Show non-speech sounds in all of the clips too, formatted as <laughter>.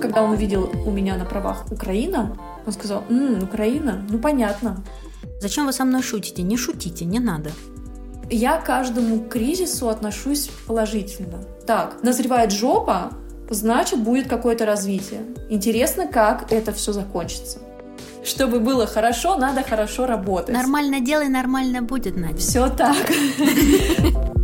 Когда он увидел у меня на правах Украина, он сказал, «М, Украина, ну понятно. Зачем вы со мной шутите? Не шутите, не надо. Я к каждому кризису отношусь положительно. Так, назревает жопа, значит будет какое-то развитие. Интересно, как это все закончится. Чтобы было хорошо, надо хорошо работать. Нормально делай, нормально будет, Надя. Все так. <laughs>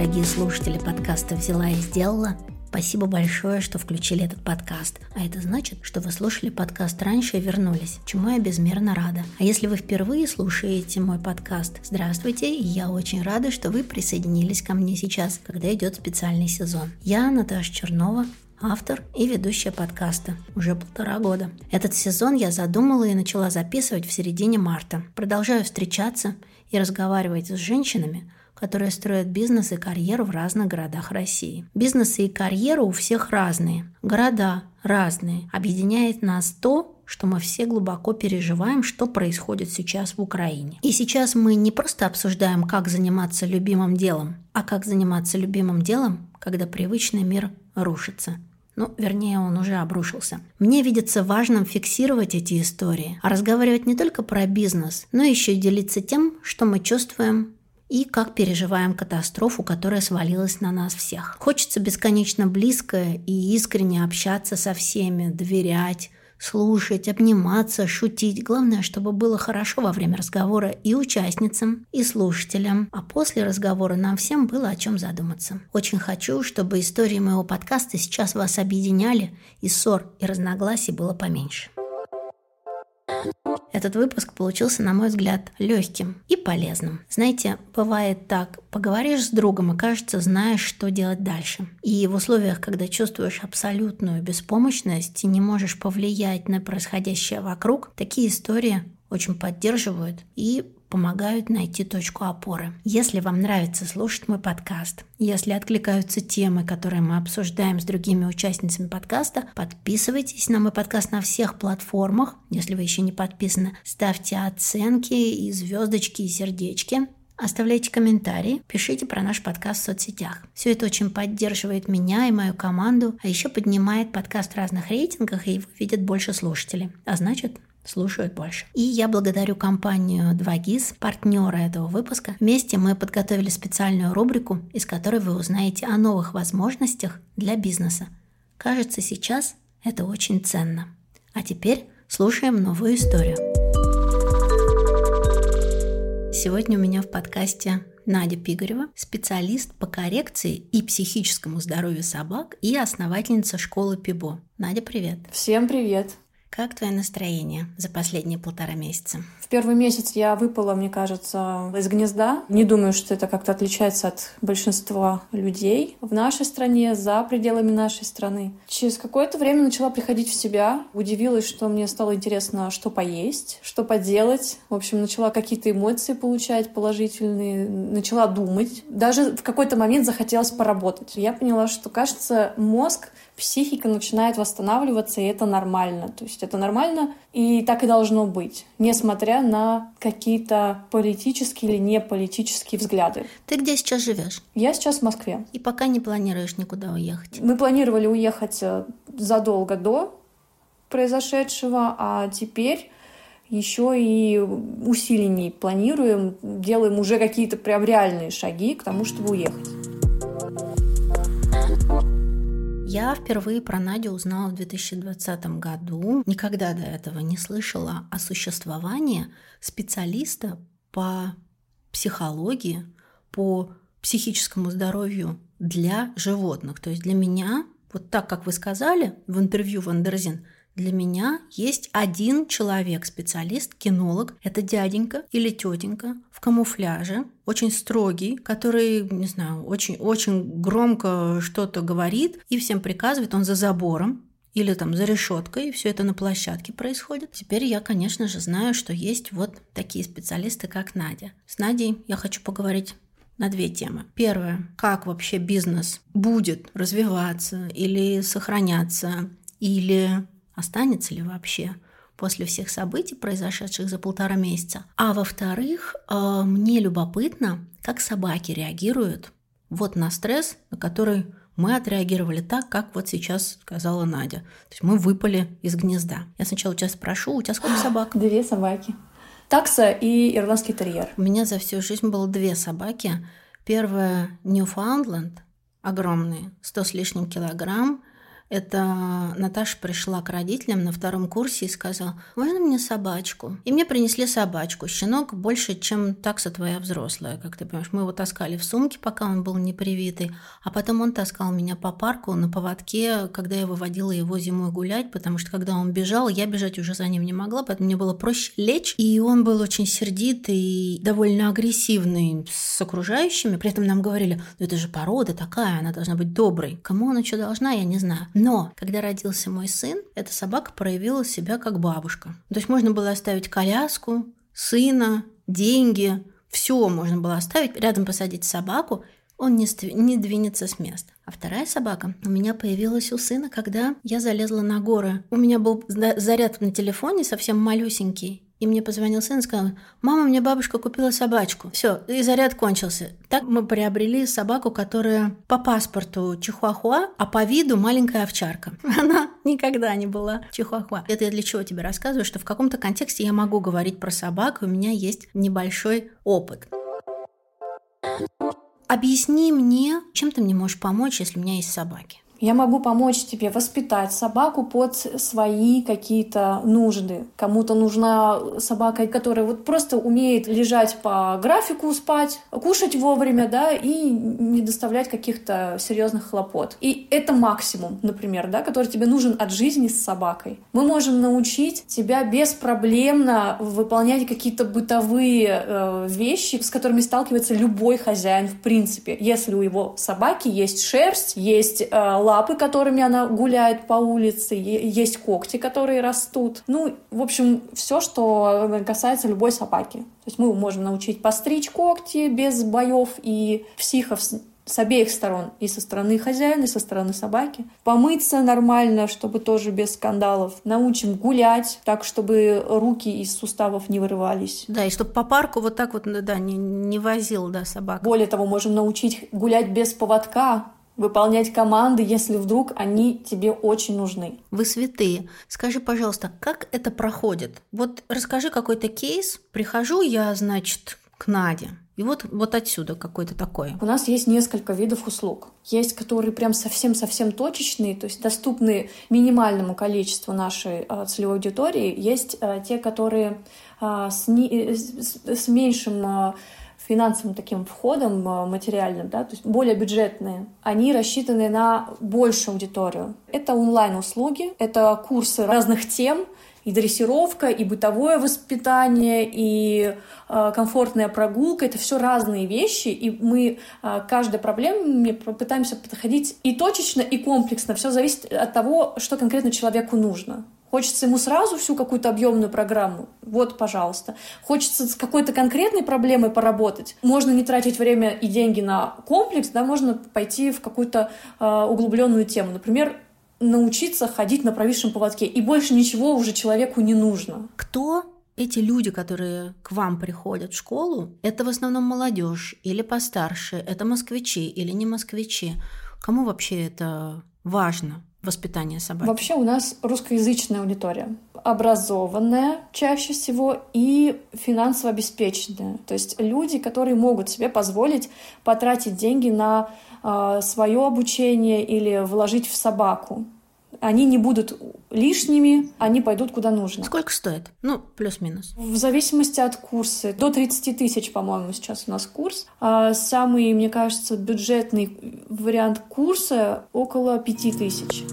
дорогие слушатели подкаста «Взяла и сделала». Спасибо большое, что включили этот подкаст. А это значит, что вы слушали подкаст раньше и вернулись, чему я безмерно рада. А если вы впервые слушаете мой подкаст, здравствуйте, и я очень рада, что вы присоединились ко мне сейчас, когда идет специальный сезон. Я Наташа Чернова, автор и ведущая подкаста уже полтора года. Этот сезон я задумала и начала записывать в середине марта. Продолжаю встречаться и разговаривать с женщинами, которые строят бизнес и карьеру в разных городах России. Бизнесы и карьера у всех разные, города разные. Объединяет нас то, что мы все глубоко переживаем, что происходит сейчас в Украине. И сейчас мы не просто обсуждаем, как заниматься любимым делом, а как заниматься любимым делом, когда привычный мир рушится. Ну, вернее, он уже обрушился. Мне видится важным фиксировать эти истории, а разговаривать не только про бизнес, но еще и делиться тем, что мы чувствуем и как переживаем катастрофу, которая свалилась на нас всех. Хочется бесконечно близко и искренне общаться со всеми, доверять, слушать, обниматься, шутить. Главное, чтобы было хорошо во время разговора и участницам, и слушателям. А после разговора нам всем было о чем задуматься. Очень хочу, чтобы истории моего подкаста сейчас вас объединяли, и ссор и разногласий было поменьше. Этот выпуск получился, на мой взгляд, легким и полезным. Знаете, бывает так, поговоришь с другом и, кажется, знаешь, что делать дальше. И в условиях, когда чувствуешь абсолютную беспомощность и не можешь повлиять на происходящее вокруг, такие истории очень поддерживают и помогают найти точку опоры. Если вам нравится слушать мой подкаст, если откликаются темы, которые мы обсуждаем с другими участницами подкаста, подписывайтесь на мой подкаст на всех платформах. Если вы еще не подписаны, ставьте оценки и звездочки и сердечки. Оставляйте комментарии, пишите про наш подкаст в соцсетях. Все это очень поддерживает меня и мою команду, а еще поднимает подкаст в разных рейтингах, и его видят больше слушателей. А значит, слушают больше. И я благодарю компанию 2GIS, партнера этого выпуска. Вместе мы подготовили специальную рубрику, из которой вы узнаете о новых возможностях для бизнеса. Кажется, сейчас это очень ценно. А теперь слушаем новую историю. Сегодня у меня в подкасте Надя Пигарева, специалист по коррекции и психическому здоровью собак и основательница школы ПИБО. Надя, привет. Всем привет. Как твое настроение за последние полтора месяца? В первый месяц я выпала, мне кажется, из гнезда. Не думаю, что это как-то отличается от большинства людей в нашей стране, за пределами нашей страны. Через какое-то время начала приходить в себя. Удивилась, что мне стало интересно, что поесть, что поделать. В общем, начала какие-то эмоции получать положительные, начала думать. Даже в какой-то момент захотелось поработать. Я поняла, что, кажется, мозг психика начинает восстанавливаться, и это нормально. То есть это нормально, и так и должно быть, несмотря на какие-то политические или не политические взгляды. Ты где сейчас живешь? Я сейчас в Москве. И пока не планируешь никуда уехать? Мы планировали уехать э, задолго до произошедшего, а теперь еще и усиленней планируем, делаем уже какие-то прям реальные шаги к тому, чтобы уехать. Я впервые про Надю узнала в 2020 году. Никогда до этого не слышала о существовании специалиста по психологии, по психическому здоровью для животных. То есть для меня, вот так, как вы сказали в интервью Wonderzine, для меня есть один человек, специалист, кинолог. Это дяденька или тетенька в камуфляже, очень строгий, который, не знаю, очень-очень громко что-то говорит и всем приказывает, он за забором, или там за решеткой, и все это на площадке происходит. Теперь я, конечно же, знаю, что есть вот такие специалисты, как Надя. С Надей я хочу поговорить на две темы. Первое, как вообще бизнес будет развиваться или сохраняться, или останется ли вообще после всех событий, произошедших за полтора месяца. А во-вторых, э, мне любопытно, как собаки реагируют вот на стресс, на который мы отреагировали так, как вот сейчас сказала Надя. То есть мы выпали из гнезда. Я сначала тебя спрошу, у тебя сколько <gasps> собак? Две собаки. Такса и ирландский терьер. У меня за всю жизнь было две собаки. Первая Ньюфаундленд, огромные, 100 с лишним килограмм, это Наташа пришла к родителям на втором курсе и сказала, можно мне собачку? И мне принесли собачку. Щенок больше, чем такса твоя взрослая, как ты понимаешь. Мы его таскали в сумке, пока он был непривитый, а потом он таскал меня по парку на поводке, когда я выводила его зимой гулять, потому что когда он бежал, я бежать уже за ним не могла, поэтому мне было проще лечь. И он был очень сердитый довольно агрессивный с окружающими. При этом нам говорили, ну это же порода такая, она должна быть доброй. Кому она что должна, я не знаю. Но когда родился мой сын, эта собака проявила себя как бабушка. То есть можно было оставить коляску, сына, деньги, все можно было оставить, рядом посадить собаку, он не, не двинется с места. А вторая собака у меня появилась у сына, когда я залезла на горы. У меня был заряд на телефоне совсем малюсенький, и мне позвонил сын и сказал, мама, мне бабушка купила собачку. Все, и заряд кончился. Так мы приобрели собаку, которая по паспорту чихуахуа, а по виду маленькая овчарка. <laughs> Она никогда не была чихуахуа. Это я для чего тебе рассказываю, что в каком-то контексте я могу говорить про собак, у меня есть небольшой опыт. Объясни мне, чем ты мне можешь помочь, если у меня есть собаки? Я могу помочь тебе воспитать собаку под свои какие-то нужды. Кому-то нужна собака, которая вот просто умеет лежать по графику, спать, кушать вовремя, да, и не доставлять каких-то серьезных хлопот. И это максимум, например, да, который тебе нужен от жизни с собакой. Мы можем научить тебя беспроблемно выполнять какие-то бытовые э, вещи, с которыми сталкивается любой хозяин в принципе. Если у его собаки есть шерсть, есть э, лапы, которыми она гуляет по улице, есть когти, которые растут. Ну, в общем, все, что касается любой собаки. То есть мы можем научить постричь когти без боев и психов с обеих сторон, и со стороны хозяина, и со стороны собаки. Помыться нормально, чтобы тоже без скандалов. Научим гулять так, чтобы руки из суставов не вырывались. Да, и чтобы по парку вот так вот, да, не, не возил, да, собак. Более того, можем научить гулять без поводка, выполнять команды, если вдруг они тебе очень нужны. Вы святые. Скажи, пожалуйста, как это проходит? Вот расскажи какой-то кейс. Прихожу я, значит, к Наде. И вот, вот отсюда какой-то такой. У нас есть несколько видов услуг. Есть, которые прям совсем-совсем точечные, то есть доступны минимальному количеству нашей э, целевой аудитории. Есть э, те, которые э, с, не, с, с меньшим э, финансовым таким входом э, материальным, да, то есть более бюджетные, они рассчитаны на большую аудиторию. Это онлайн-услуги, это курсы разных тем, и дрессировка, и бытовое воспитание, и э, комфортная прогулка. Это все разные вещи, и мы э, каждой проблеме пытаемся подходить и точечно, и комплексно. Все зависит от того, что конкретно человеку нужно. Хочется ему сразу всю какую-то объемную программу. Вот, пожалуйста. Хочется с какой-то конкретной проблемой поработать. Можно не тратить время и деньги на комплекс, да, можно пойти в какую-то э, углубленную тему. Например, научиться ходить на провисшем поводке. И больше ничего уже человеку не нужно. Кто эти люди, которые к вам приходят в школу, это в основном молодежь или постарше, это москвичи или не москвичи. Кому вообще это важно? Воспитания собаки? Вообще у нас русскоязычная аудитория. Образованная чаще всего и финансово обеспеченная. То есть люди, которые могут себе позволить потратить деньги на э, а, свое обучение или вложить в собаку они не будут лишними, они пойдут куда нужно. Сколько стоит? Ну, плюс-минус. В зависимости от курса. До 30 тысяч, по-моему, сейчас у нас курс. А самый, мне кажется, бюджетный вариант курса около 5 тысяч.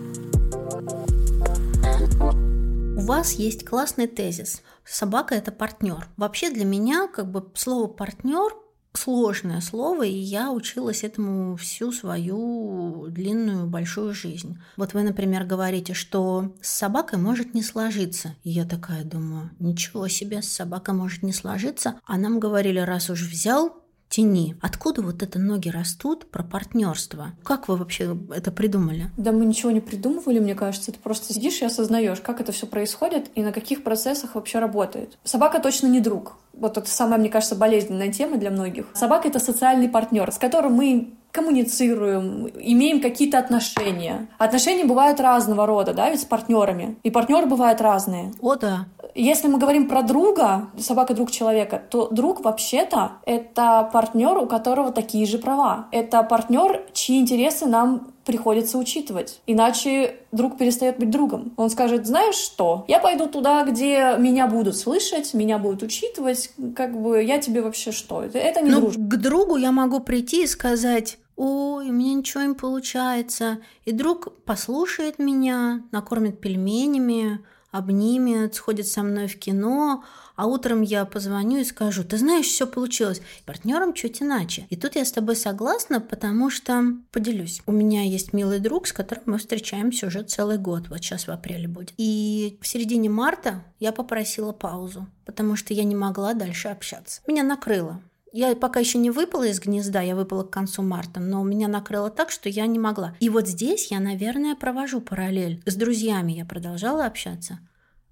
У вас есть классный тезис. Собака – это партнер. Вообще для меня как бы слово партнер сложное слово, и я училась этому всю свою длинную большую жизнь. Вот вы, например, говорите, что с собакой может не сложиться. И я такая думаю, ничего себе, с собакой может не сложиться. А нам говорили, раз уж взял, тени. Откуда вот это ноги растут про партнерство? Как вы вообще это придумали? Да мы ничего не придумывали, мне кажется. Ты просто сидишь и осознаешь, как это все происходит и на каких процессах вообще работает. Собака точно не друг. Вот это самая, мне кажется, болезненная тема для многих. Собака — это социальный партнер, с которым мы коммуницируем, имеем какие-то отношения. Отношения бывают разного рода, да, ведь с партнерами. И партнеры бывают разные. О, да. Если мы говорим про друга, собака друг человека, то друг вообще-то это партнер, у которого такие же права. Это партнер, чьи интересы нам приходится учитывать. Иначе друг перестает быть другом. Он скажет, знаешь что, я пойду туда, где меня будут слышать, меня будут учитывать, как бы я тебе вообще что? Это не ну, дружба. К другу я могу прийти и сказать, ой, у меня ничего не получается. И друг послушает меня, накормит пельменями, обнимет, сходит со мной в кино, а утром я позвоню и скажу, ты знаешь, все получилось. Партнером чуть иначе. И тут я с тобой согласна, потому что поделюсь. У меня есть милый друг, с которым мы встречаемся уже целый год. Вот сейчас в апреле будет. И в середине марта я попросила паузу, потому что я не могла дальше общаться. Меня накрыло. Я пока еще не выпала из гнезда, я выпала к концу марта, но меня накрыло так, что я не могла. И вот здесь я, наверное, провожу параллель. С друзьями я продолжала общаться,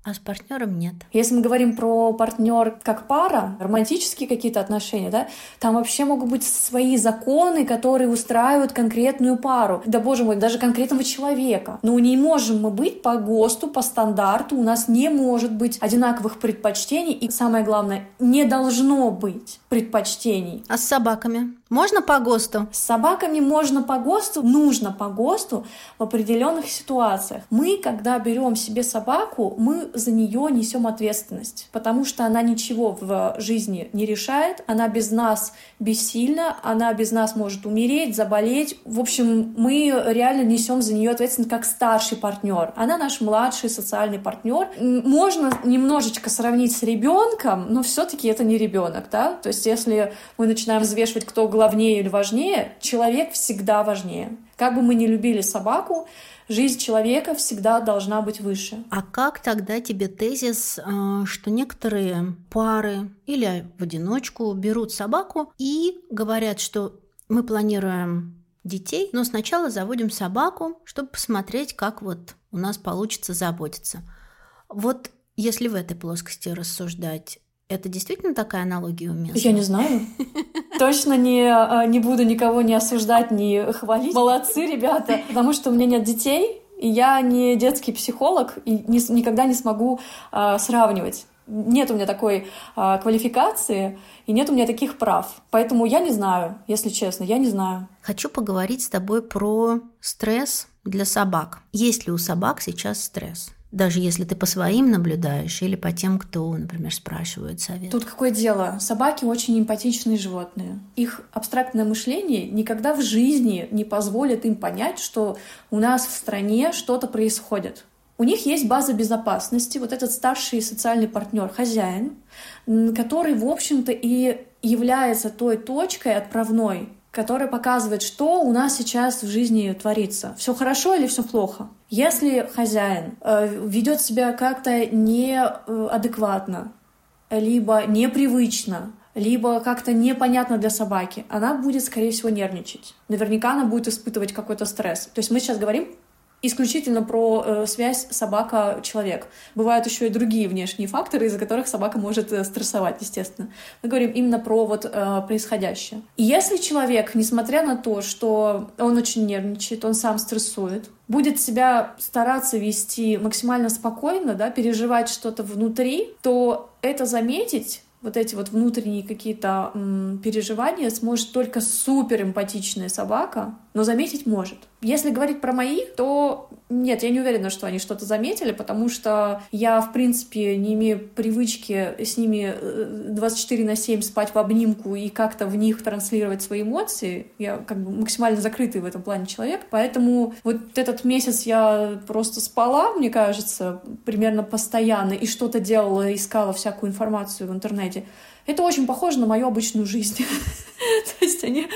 а с партнером нет. Если мы говорим про партнер как пара, романтические какие-то отношения, да, там вообще могут быть свои законы, которые устраивают конкретную пару. Да, боже мой, даже конкретного человека. Но не можем мы быть по ГОСТу, по стандарту, у нас не может быть одинаковых предпочтений, и самое главное, не должно быть предпочтений. А с собаками? Можно по ГОСТу? С собаками можно по ГОСТу, нужно по ГОСТу в определенных ситуациях. Мы, когда берем себе собаку, мы за нее несем ответственность, потому что она ничего в жизни не решает, она без нас бессильна, она без нас может умереть, заболеть. В общем, мы реально несем за нее ответственность как старший партнер. Она наш младший социальный партнер. Можно немножечко сравнить с ребенком, но все-таки это не ребенок, да? То есть, если мы начинаем взвешивать, кто главнее или важнее, человек всегда важнее. Как бы мы ни любили собаку, жизнь человека всегда должна быть выше. А как тогда тебе тезис, э, что некоторые пары или в одиночку берут собаку и говорят, что мы планируем детей, но сначала заводим собаку, чтобы посмотреть, как вот у нас получится заботиться. Вот если в этой плоскости рассуждать, это действительно такая аналогия уместна? Я не знаю. <laughs> Точно не, а, не буду никого не осуждать, не хвалить. Молодцы, ребята. Потому что у меня нет детей, и я не детский психолог, и не, никогда не смогу а, сравнивать. Нет у меня такой а, квалификации, и нет у меня таких прав. Поэтому я не знаю, если честно, я не знаю. Хочу поговорить с тобой про стресс для собак. Есть ли у собак сейчас стресс? Даже если ты по своим наблюдаешь или по тем, кто, например, спрашивает совет. Тут какое дело? Собаки очень эмпатичные животные. Их абстрактное мышление никогда в жизни не позволит им понять, что у нас в стране что-то происходит. У них есть база безопасности, вот этот старший социальный партнер, хозяин, который, в общем-то, и является той точкой отправной, который показывает, что у нас сейчас в жизни творится. Все хорошо или все плохо. Если хозяин э, ведет себя как-то неадекватно, либо непривычно, либо как-то непонятно для собаки, она будет, скорее всего, нервничать. Наверняка она будет испытывать какой-то стресс. То есть мы сейчас говорим исключительно про э, связь собака-человек. Бывают еще и другие внешние факторы, из-за которых собака может э, стрессовать, естественно. Мы говорим именно про вот э, происходящее. И если человек, несмотря на то, что он очень нервничает, он сам стрессует, будет себя стараться вести максимально спокойно, да, переживать что-то внутри, то это заметить вот эти вот внутренние какие-то переживания сможет только супер эмпатичная собака, но заметить может. Если говорить про моих, то нет, я не уверена, что они что-то заметили, потому что я, в принципе, не имею привычки с ними 24 э, на 7 спать в обнимку и как-то в них транслировать свои эмоции. Я как бы максимально закрытый в этом плане человек. Поэтому вот этот месяц я просто спала, мне кажется, примерно постоянно, и что-то делала, искала всякую информацию в интернете. Это очень похоже на мою обычную жизнь. <laughs> То есть они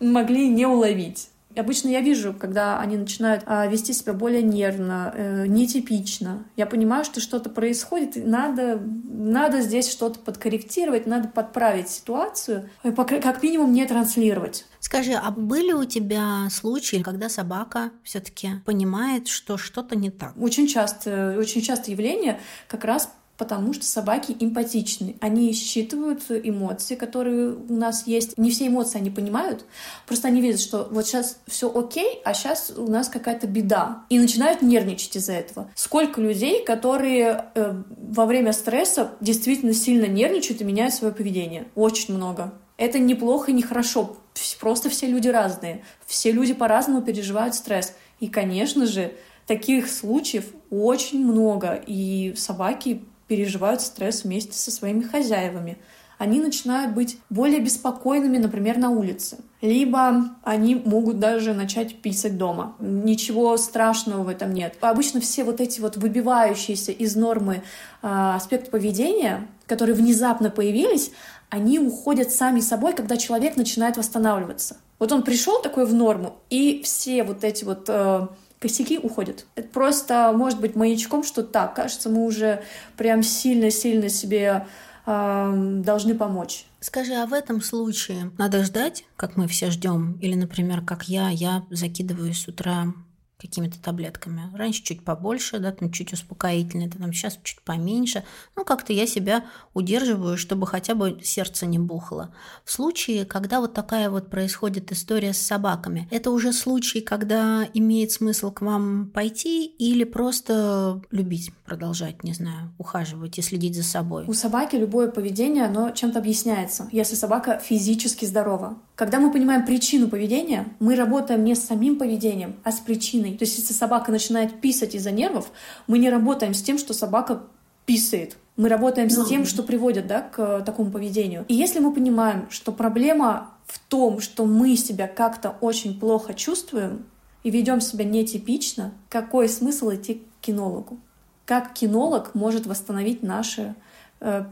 могли не уловить Обычно я вижу, когда они начинают а, вести себя более нервно, э, нетипично. Я понимаю, что что-то происходит, и надо, надо здесь что-то подкорректировать, надо подправить ситуацию, и как минимум не транслировать. Скажи, а были у тебя случаи, когда собака все-таки понимает, что что-то не так? Очень часто, очень часто явление как раз потому что собаки эмпатичны. Они считывают эмоции, которые у нас есть. Не все эмоции они понимают, просто они видят, что вот сейчас все окей, а сейчас у нас какая-то беда. И начинают нервничать из-за этого. Сколько людей, которые э, во время стресса действительно сильно нервничают и меняют свое поведение? Очень много. Это неплохо и не хорошо. Просто все люди разные. Все люди по-разному переживают стресс. И, конечно же, таких случаев очень много. И собаки переживают стресс вместе со своими хозяевами. Они начинают быть более беспокойными, например, на улице. Либо они могут даже начать писать дома. Ничего страшного в этом нет. Обычно все вот эти вот выбивающиеся из нормы э, аспекты поведения, которые внезапно появились, они уходят сами собой, когда человек начинает восстанавливаться. Вот он пришел такой в норму, и все вот эти вот э, косяки уходят. Это просто может быть маячком, что так, кажется, мы уже прям сильно-сильно себе э, должны помочь. Скажи, а в этом случае надо ждать, как мы все ждем, или, например, как я, я закидываю с утра какими-то таблетками. Раньше чуть побольше, да, там чуть успокоительные, там сейчас чуть поменьше. Ну, как-то я себя удерживаю, чтобы хотя бы сердце не бухало. В случае, когда вот такая вот происходит история с собаками, это уже случай, когда имеет смысл к вам пойти или просто любить, продолжать, не знаю, ухаживать и следить за собой? У собаки любое поведение, оно чем-то объясняется, если собака физически здорова. Когда мы понимаем причину поведения, мы работаем не с самим поведением, а с причиной. То есть если собака начинает писать из-за нервов, мы не работаем с тем, что собака писает. Мы работаем с тем, что приводит да, к такому поведению. И если мы понимаем, что проблема в том, что мы себя как-то очень плохо чувствуем и ведем себя нетипично, какой смысл идти к кинологу? Как кинолог может восстановить наше э,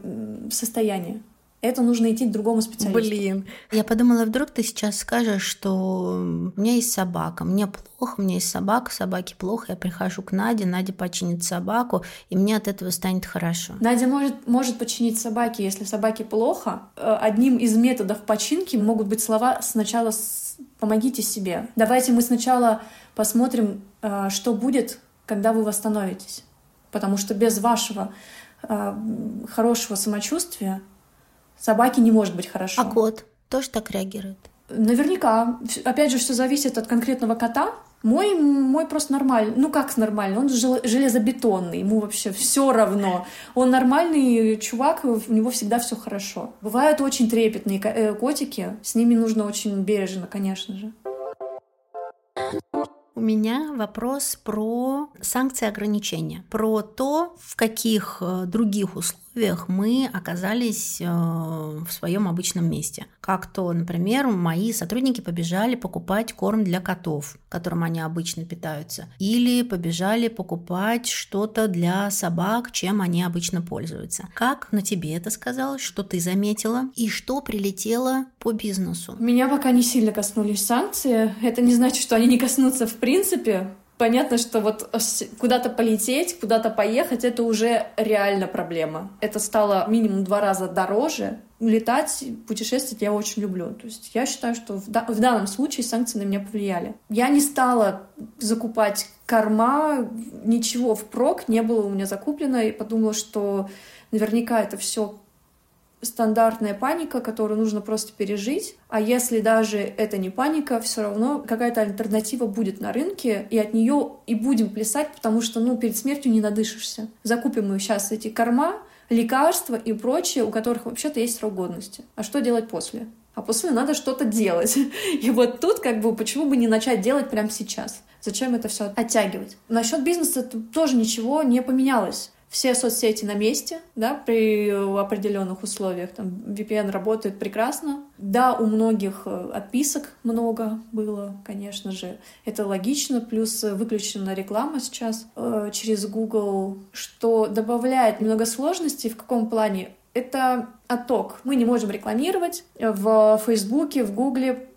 состояние? Это нужно идти к другому специалисту. Блин. Я подумала, вдруг ты сейчас скажешь, что у меня есть собака, мне плохо, у меня есть собака, собаке плохо, я прихожу к Наде, Надя починит собаку, и мне от этого станет хорошо. Надя может, может починить собаки, если собаке плохо. Э, одним из методов починки могут быть слова «сначала помогите себе». Давайте мы сначала посмотрим, э, что будет, когда вы восстановитесь. Потому что без вашего э, хорошего самочувствия Собаке не может быть хорошо. А кот тоже так реагирует? Наверняка. Опять же, все зависит от конкретного кота. Мой, мой просто нормальный. Ну как нормальный? Он железобетонный. Ему вообще все равно. Он нормальный чувак, у него всегда все хорошо. Бывают очень трепетные э, котики. С ними нужно очень бережно, конечно же. У меня вопрос про санкции ограничения, про то, в каких э, других условиях условиях мы оказались э, в своем обычном месте. Как то, например, мои сотрудники побежали покупать корм для котов, которым они обычно питаются, или побежали покупать что-то для собак, чем они обычно пользуются. Как на тебе это сказалось, что ты заметила, и что прилетело по бизнесу? Меня пока не сильно коснулись санкции. Это не значит, что они не коснутся в принципе понятно, что вот куда-то полететь, куда-то поехать, это уже реально проблема. Это стало минимум два раза дороже. Летать, путешествовать я очень люблю. То есть я считаю, что в, да в данном случае санкции на меня повлияли. Я не стала закупать корма, ничего впрок не было у меня закуплено, и подумала, что наверняка это все стандартная паника, которую нужно просто пережить. А если даже это не паника, все равно какая-то альтернатива будет на рынке, и от нее и будем плясать, потому что, ну, перед смертью не надышишься. Закупим мы сейчас эти корма, лекарства и прочее, у которых вообще-то есть срок годности. А что делать после? А после надо что-то делать. <laughs> И вот тут как бы почему бы не начать делать прямо сейчас? Зачем это все оттягивать? Насчет бизнеса тоже ничего не поменялось все соцсети на месте, да, при определенных условиях. Там VPN работает прекрасно. Да, у многих э, отписок много было, конечно же. Это логично. Плюс выключена реклама сейчас э, через Google, что добавляет много сложностей. В каком плане? Это отток. Мы не можем рекламировать в Фейсбуке, в Гугле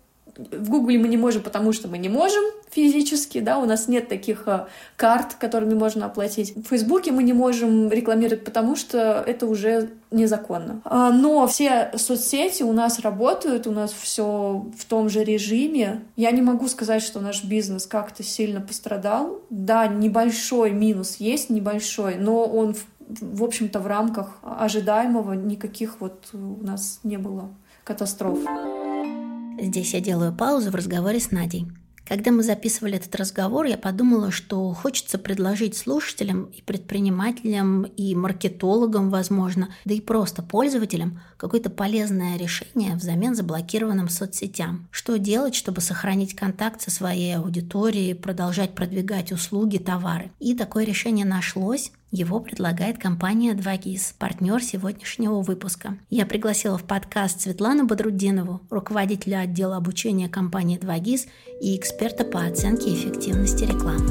В Гугле мы не можем, потому что мы не можем физически, да, у нас нет таких э, карт, которыми можно оплатить. В Фейсбуке мы не можем рекламировать, потому что это уже незаконно. А, но все соцсети у нас работают, у нас все в том же режиме. Я не могу сказать, что наш бизнес как-то сильно пострадал. Да, небольшой минус есть, небольшой, но он в общем-то, в рамках ожидаемого никаких вот у нас не было катастроф. Здесь я делаю паузу в разговоре с Надей. Когда мы записывали этот разговор, я подумала, что хочется предложить слушателям и предпринимателям, и маркетологам, возможно, да и просто пользователям какое-то полезное решение взамен заблокированным соцсетям. Что делать, чтобы сохранить контакт со своей аудиторией, продолжать продвигать услуги, товары. И такое решение нашлось, его предлагает компания 2GIS, партнер сегодняшнего выпуска. Я пригласила в подкаст Светлану Бодрудинову, руководителя отдела обучения компании 2GIS и эксперта по оценке эффективности рекламы.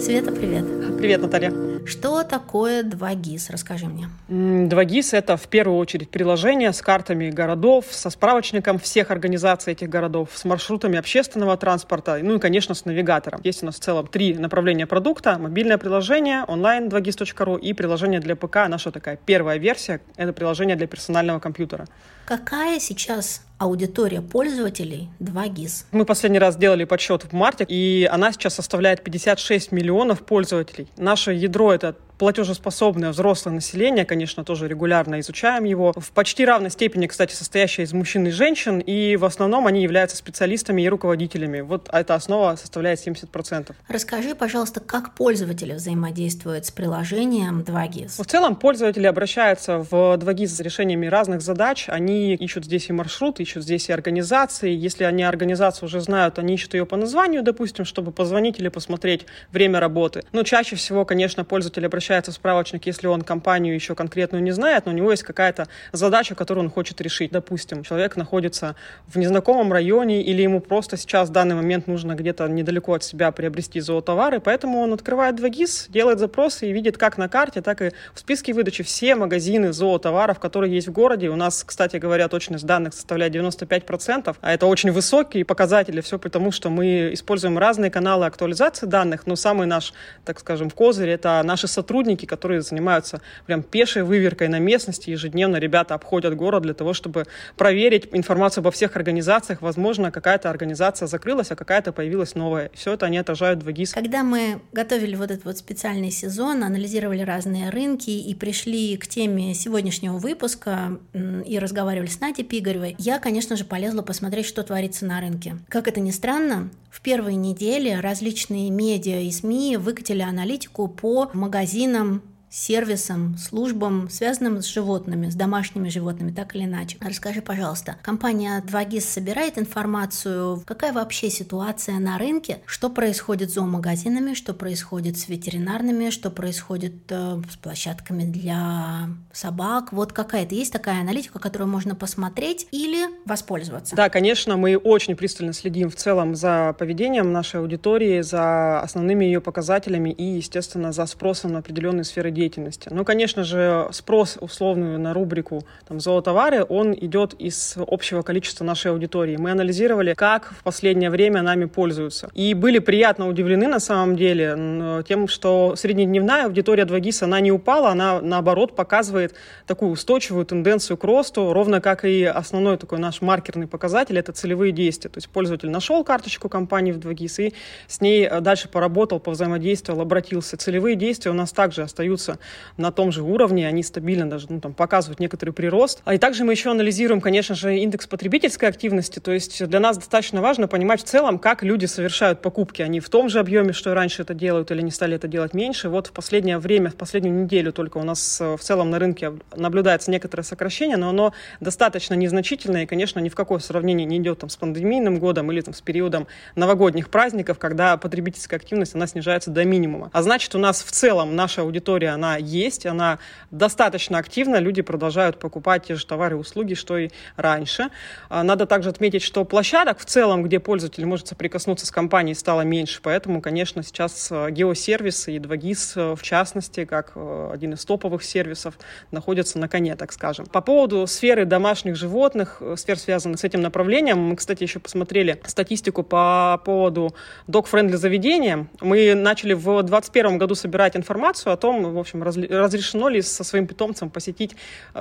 Света, привет. Привет, Наталья. Что такое 2GIS? Расскажи мне. 2GIS — это в первую очередь приложение с картами городов, со справочником всех организаций этих городов, с маршрутами общественного транспорта, ну и, конечно, с навигатором. Есть у нас в целом три направления продукта. Мобильное приложение, онлайн 2GIS.ru и приложение для ПК. Наша такая первая версия — это приложение для персонального компьютера. Какая сейчас аудитория пользователей 2GIS. Мы последний раз делали подсчет в марте, и она сейчас составляет 56 миллионов пользователей. Наше ядро — это платежеспособное взрослое население, конечно, тоже регулярно изучаем его, в почти равной степени, кстати, состоящее из мужчин и женщин, и в основном они являются специалистами и руководителями. Вот эта основа составляет 70%. Расскажи, пожалуйста, как пользователи взаимодействуют с приложением 2GIS? В целом пользователи обращаются в 2GIS с решениями разных задач. Они ищут здесь и маршрут, ищут здесь и организации. Если они организацию уже знают, они ищут ее по названию, допустим, чтобы позвонить или посмотреть время работы. Но чаще всего, конечно, пользователи обращаются обращается в справочник, если он компанию еще конкретную не знает, но у него есть какая-то задача, которую он хочет решить. Допустим, человек находится в незнакомом районе или ему просто сейчас в данный момент нужно где-то недалеко от себя приобрести зоотовары, поэтому он открывает 2GIS, делает запросы и видит как на карте, так и в списке выдачи все магазины зоотоваров, которые есть в городе. У нас, кстати говоря, точность данных составляет 95%, а это очень высокие показатели, все потому, что мы используем разные каналы актуализации данных, но самый наш, так скажем, козырь — это наши сотрудники, сотрудники, которые занимаются прям пешей выверкой на местности. Ежедневно ребята обходят город для того, чтобы проверить информацию обо всех организациях. Возможно, какая-то организация закрылась, а какая-то появилась новая. Все это они отражают в ВГИС. Когда мы готовили вот этот вот специальный сезон, анализировали разные рынки и пришли к теме сегодняшнего выпуска и разговаривали с Надей Пигаревой, я, конечно же, полезла посмотреть, что творится на рынке. Как это ни странно, в первые недели различные медиа и СМИ выкатили аналитику по магазинам сервисам, службам, связанным с животными, с домашними животными, так или иначе. Расскажи, пожалуйста, компания 2GIS собирает информацию, какая вообще ситуация на рынке, что происходит с зоомагазинами, что происходит с ветеринарными, что происходит э, с площадками для собак. Вот какая-то есть такая аналитика, которую можно посмотреть или воспользоваться? Да, конечно, мы очень пристально следим в целом за поведением нашей аудитории, за основными ее показателями и, естественно, за спросом на определенные сферы деятельности деятельности. Ну, конечно же, спрос условную на рубрику там, зоотовары, он идет из общего количества нашей аудитории. Мы анализировали, как в последнее время нами пользуются. И были приятно удивлены на самом деле тем, что среднедневная аудитория 2GIS, она не упала, она наоборот показывает такую устойчивую тенденцию к росту, ровно как и основной такой наш маркерный показатель, это целевые действия. То есть пользователь нашел карточку компании в 2GIS и с ней дальше поработал, повзаимодействовал, обратился. Целевые действия у нас также остаются находятся на том же уровне, они стабильно даже ну, там, показывают некоторый прирост. А и также мы еще анализируем, конечно же, индекс потребительской активности, то есть для нас достаточно важно понимать в целом, как люди совершают покупки. Они в том же объеме, что и раньше это делают, или не стали это делать меньше. Вот в последнее время, в последнюю неделю только у нас э, в целом на рынке наблюдается некоторое сокращение, но оно достаточно незначительное и, конечно, ни в какое сравнение не идет там, с пандемийным годом или там, с периодом новогодних праздников, когда потребительская активность она снижается до минимума. А значит, у нас в целом наша аудитория, она есть, она достаточно активна, люди продолжают покупать те же товары и услуги, что и раньше. А, надо также отметить, что площадок в целом, где пользователь может соприкоснуться с компанией, стало меньше, поэтому, конечно, сейчас э, геосервисы и 2GIS, э, в частности, как э, один из топовых сервисов, находятся на коне, так скажем. По поводу сферы домашних животных, сфер, связанных с этим направлением, мы, кстати, еще посмотрели статистику по поводу dog-friendly заведения. Мы начали в 2021 году собирать информацию о том, в общем, разрешено ли со своим питомцем посетить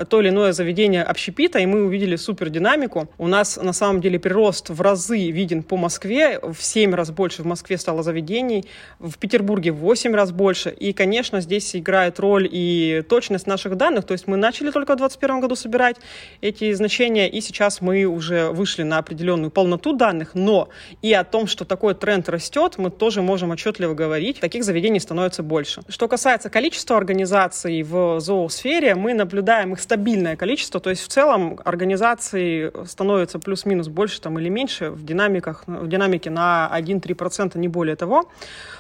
то или иное заведение общепита, и мы увидели супер динамику. У нас на самом деле прирост в разы виден по Москве, в 7 раз больше в Москве стало заведений, в Петербурге в 8 раз больше. И, конечно, здесь играет роль и точность наших данных, то есть мы начали только в 2021 году собирать эти значения, и сейчас мы уже вышли на определенную полноту данных, но и о том, что такой тренд растет, мы тоже можем отчетливо говорить. Таких заведений становится больше. Что касается количества организаций в зоосфере, мы наблюдаем их стабильное количество, то есть в целом организаций становится плюс-минус больше там, или меньше в, динамиках, в динамике на 1-3%, не более того.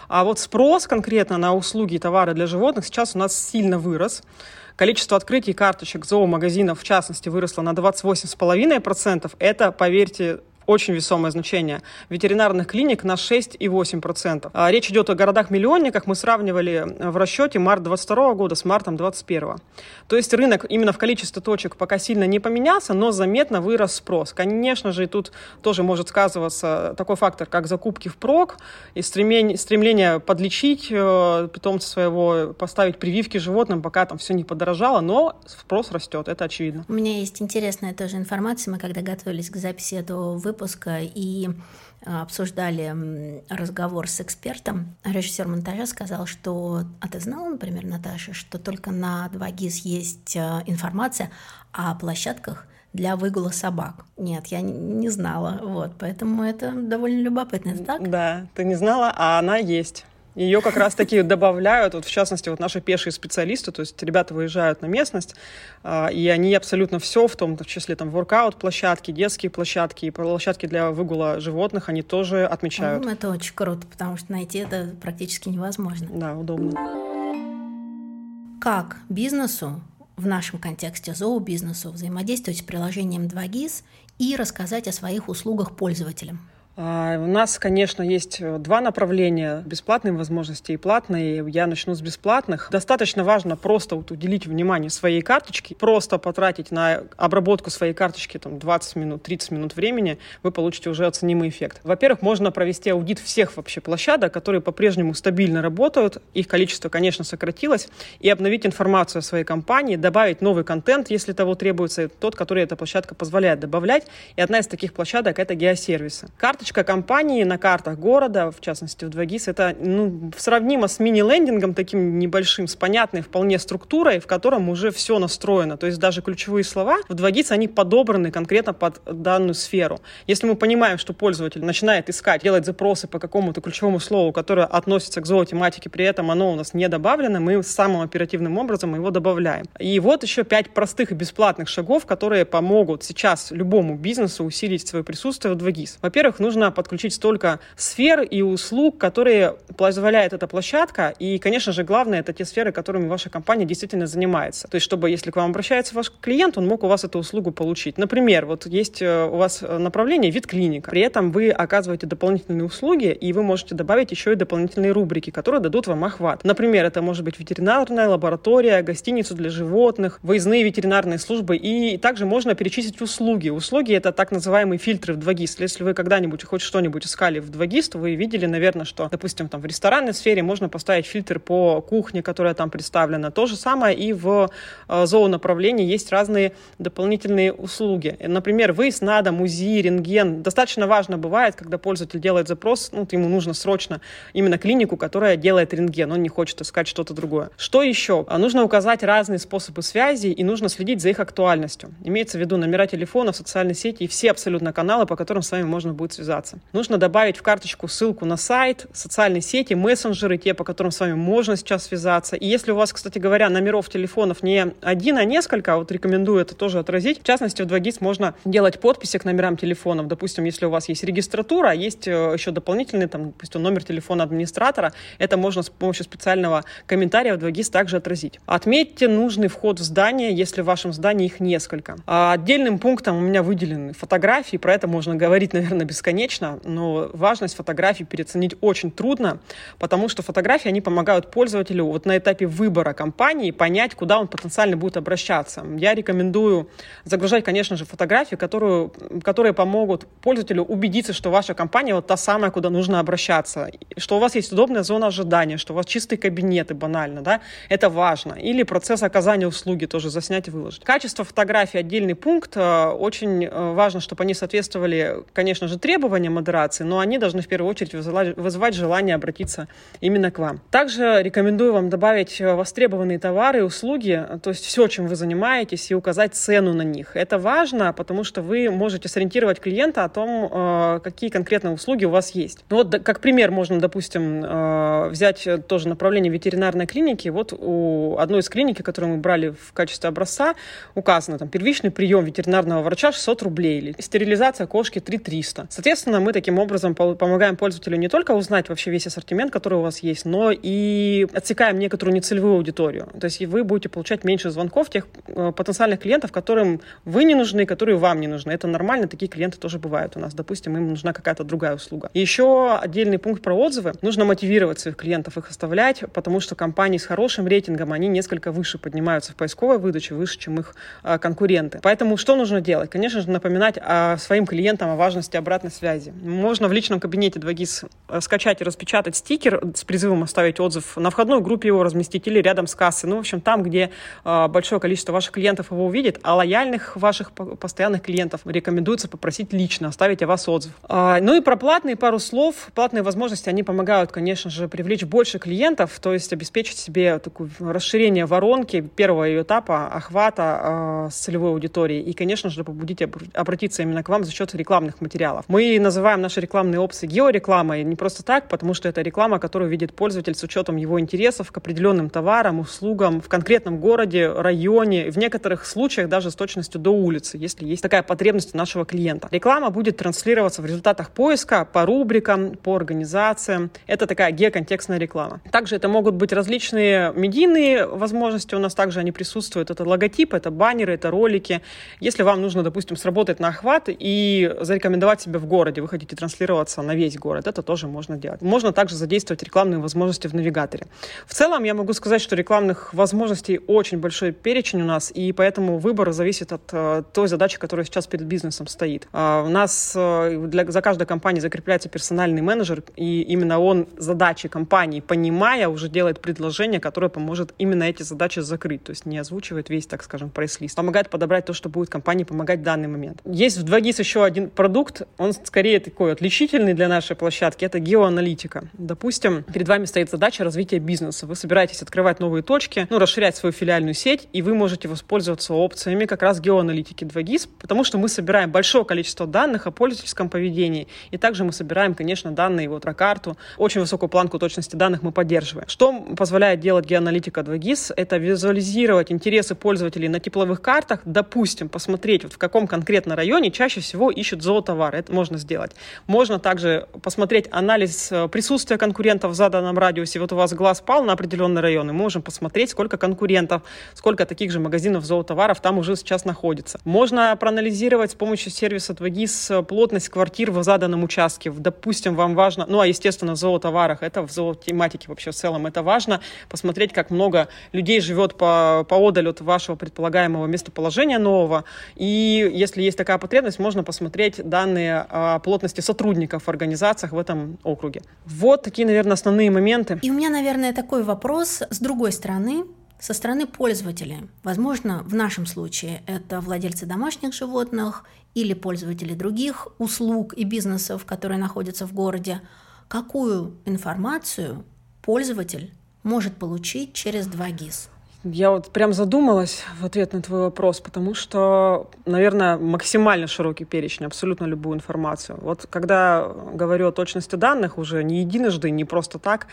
А вот спрос конкретно на услуги и товары для животных сейчас у нас сильно вырос. Количество открытий карточек зоомагазинов, в частности, выросло на 28,5%. Это, поверьте, очень весомое значение. Ветеринарных клиник на 6,8%. А речь идет о городах-миллионниках. Мы сравнивали в расчете март 22 года с мартом 21. То есть рынок именно в количестве точек пока сильно не поменялся, но заметно вырос спрос. Конечно же, и тут тоже может сказываться такой фактор, как закупки в прок и стремление, стремление подлечить э, питомца своего, поставить прививки животным, пока там все не подорожало, но спрос растет, это очевидно. У меня есть интересная тоже информация. Мы когда готовились к записи этого выпуска, выпуска и а, обсуждали разговор с экспертом, режиссер монтажа сказал, что, а ты знала, например, Наташа, что только на 2GIS есть а, информация о площадках для выгула собак. Нет, я не знала, вот, поэтому это довольно любопытно, так? Да, ты не знала, а она есть. Ее как раз-таки добавляют, вот в частности, вот наши пешие специалисты, то есть ребята выезжают на местность, а, и они абсолютно все, в том в числе там воркаут-площадки, детские площадки и площадки для выгула животных, они тоже отмечают. Это очень круто, потому что найти это практически невозможно. Да, удобно. Как бизнесу в нашем контексте зообизнесу взаимодействовать с приложением 2GIS и рассказать о своих услугах пользователям? А, у нас, конечно, есть э, два направления, бесплатные возможности и платные. Я начну с бесплатных. Достаточно важно просто вот уделить внимание своей карточке, просто потратить на обработку своей карточки там, 20 минут, 30 минут времени, вы получите уже оценимый эффект. Во-первых, можно провести аудит всех вообще площадок, которые по-прежнему стабильно работают, их количество, конечно, сократилось, и обновить информацию о своей компании, добавить новый контент, если того требуется, тот, который эта площадка позволяет добавлять. И одна из таких площадок — это геосервисы. Карта карточка компании на картах города, в частности в 2GIS, это ну, сравнимо с мини-лендингом таким небольшим, с понятной вполне структурой, в котором уже все настроено. То есть даже ключевые слова в 2GIS, они подобраны конкретно под данную сферу. Если мы понимаем, что пользователь начинает искать, делать запросы по какому-то ключевому слову, которое относится к зоотематике, при этом оно у нас не добавлено, мы самым оперативным образом его добавляем. И вот еще пять простых и бесплатных шагов, которые помогут сейчас любому бизнесу усилить свое присутствие в 2GIS. Во-первых, нужно нужно подключить столько сфер и услуг, которые позволяет эта площадка. И, конечно же, главное, это те сферы, которыми ваша компания действительно занимается. То есть, чтобы, если к вам обращается ваш клиент, он мог у вас эту услугу получить. Например, вот есть э, у вас направление вид клиника. При этом вы оказываете дополнительные услуги, и вы можете добавить еще и дополнительные рубрики, которые дадут вам охват. Например, это может быть ветеринарная лаборатория, гостиница для животных, выездные ветеринарные службы, и также можно перечислить услуги. Услуги — это так называемые фильтры в 2GIS. Если вы когда-нибудь когда-нибудь хоть что-нибудь искали в 2GIS, то вы видели, наверное, что, допустим, там в ресторанной сфере можно поставить фильтр по кухне, которая там представлена. То же самое и в э, зоонаправлении есть разные дополнительные услуги. Например, выезд на дом, УЗИ, рентген. Достаточно важно бывает, когда пользователь делает запрос, ну, ему нужно срочно именно клинику, которая делает рентген, он не хочет искать что-то другое. Что еще? А нужно указать разные способы связи и нужно следить за их актуальностью. Имеется в виду номера телефонов, социальные сети и все абсолютно каналы, по которым с вами можно будет связаться связаться. Нужно добавить в карточку ссылку на сайт, социальные сети, мессенджеры, те, по которым с вами можно сейчас связаться. И если у вас, кстати говоря, номеров телефонов не один, а несколько, вот рекомендую это тоже отразить. В частности, в 2GIS можно делать подписи к номерам телефонов. Допустим, если у вас есть регистратура, а есть э, еще дополнительный, там, допустим, номер телефона администратора, это можно с помощью специального комментария в 2GIS также отразить. Отметьте нужный вход в здание, если в вашем здании их несколько. А отдельным пунктом у меня выделены фотографии, про это можно говорить, <laughs> наверное, бесконечно, но важность фотографий переоценить очень трудно, потому что фотографии, они помогают пользователю вот на этапе выбора компании понять, куда он потенциально будет обращаться. Я рекомендую загружать, конечно же, фотографии, которую, которые помогут пользователю убедиться, что ваша компания вот та самая, куда нужно обращаться, что у вас есть удобная зона ожидания, что у вас чистые кабинеты, банально, да, это важно. Или процесс оказания услуги тоже заснять и выложить. Качество фотографий отдельный пункт. Э, очень э, важно, чтобы они соответствовали, конечно же, требованиям модерации, но они должны в первую очередь вызывать желание обратиться именно к вам. Также рекомендую вам добавить э, востребованные товары и услуги, то есть все, чем вы занимаетесь, и указать цену на них. Это важно, потому что вы можете сориентировать клиента о том, какие конкретные услуги у вас есть. Ну вот, как пример, можно, допустим, взять тоже направление ветеринарной клиники. Вот у одной из клиник, которую мы брали в качестве образца, указано там первичный прием ветеринарного врача 600 рублей или стерилизация кошки 3300. Соответственно, мы таким образом помогаем пользователю не только узнать вообще весь ассортимент, который у вас есть, но и отсекаем некоторую нецелевую аудиторию. То есть вы будете получать меньше звонков тех э, потенциальных клиентов, которым вы не нужны, которые вам не нужны. Это нормально, такие клиенты тоже бывают у нас. Допустим, им нужна какая-то другая услуга. Еще отдельный пункт про отзывы. Нужно мотивировать своих клиентов их оставлять, потому что компании с хорошим рейтингом, они несколько выше поднимаются в поисковой выдаче, выше, чем их а, конкуренты. Поэтому что нужно делать? Конечно же, напоминать о своим клиентам о важности обратной связи. Можно в личном кабинете 2GIS э, скачать и распечатать стикер с призывом оставить отзыв, на входной группе его разместить или рядом с кассой. Ну, в общем, там, где э, большое количество ваших клиентов его увидит, а лояльных ваших постоянных клиентов рекомендуется попросить лично оставить о вас отзыв. Э, ну и про платные пару слов. Платные возможности, они помогают, конечно же, привлечь больше клиентов, то есть обеспечить себе такое расширение воронки первого ее этапа охвата э, с целевой аудиторией. И, конечно же, побудить обратиться именно к вам за счет рекламных материалов. Мы называем наши рекламные опции георекламой не просто так, потому что это реклама, которую видит пользователь с учетом его интересов к определенным товарам, услугам в конкретном городе, районе, в некоторых случаях даже с точностью до улицы, если есть такая потребность у нашего клиента. Реклама будет транслироваться в результатах поиска по рубрикам, по организациям. Это такая геоконтекстная реклама. Также это могут быть различные медийные возможности, у нас также они присутствуют. Это логотипы, это баннеры, это ролики. Если вам нужно, допустим, сработать на охват и зарекомендовать себя в городе, вы хотите транслироваться на весь город, это тоже можно делать. Можно также задействовать рекламные возможности в навигаторе. В целом, я могу сказать, что рекламных возможностей очень большой перечень у нас, и поэтому выбор зависит от uh, той задачи, которая сейчас перед бизнесом стоит. Uh, у нас uh, для, за каждой компанией закрепляется персональный менеджер, и именно он задачи компании, понимая, уже делает предложение, которое поможет именно эти задачи закрыть, то есть не озвучивает весь, так скажем, прайс-лист. Помогает подобрать то, что будет компании помогать в данный момент. Есть в 2GIS еще один продукт, он скорее такой отличительный для нашей площадки, это геоаналитика. Допустим, перед вами стоит задача развития бизнеса. Вы собираетесь открывать новые точки, ну, расширять свою филиальную сеть, и вы можете воспользоваться опциями как раз геоаналитики 2GIS, потому что мы собираем большое количество данных о пользовательском поведении, и также мы собираем, конечно, данные, вот, про карту, очень высокую планку точности данных мы поддерживаем. Что позволяет делать геоаналитика 2GIS? Это визуализировать интересы пользователей на тепловых картах, допустим, посмотреть, вот в каком конкретно районе чаще всего ищут зоотовары. Это можно сделать. Можно также посмотреть анализ э, присутствия конкурентов в заданном радиусе. Вот у вас глаз пал на определенный район, и мы можем посмотреть, сколько конкурентов, сколько таких же магазинов зоотоваров там уже сейчас находится. Можно проанализировать с помощью сервиса 2GIS плотность квартир в заданном участке. Допустим, вам важно, ну а естественно в зоотоварах, это в зоотематике вообще в целом, это важно посмотреть, как много людей живет по, поодаль от вашего предполагаемого местоположения нового. И если есть такая потребность, можно посмотреть данные плотности сотрудников в организациях в этом округе. Вот такие, наверное, основные моменты. И у меня, наверное, такой вопрос с другой стороны со стороны пользователя. Возможно, в нашем случае это владельцы домашних животных или пользователи других услуг и бизнесов, которые находятся в городе. Какую информацию пользователь может получить через 2GIS? Я вот прям задумалась в ответ на твой вопрос, потому что, наверное, максимально широкий перечень, абсолютно любую информацию. Вот когда говорю о точности данных уже не единожды, не просто так,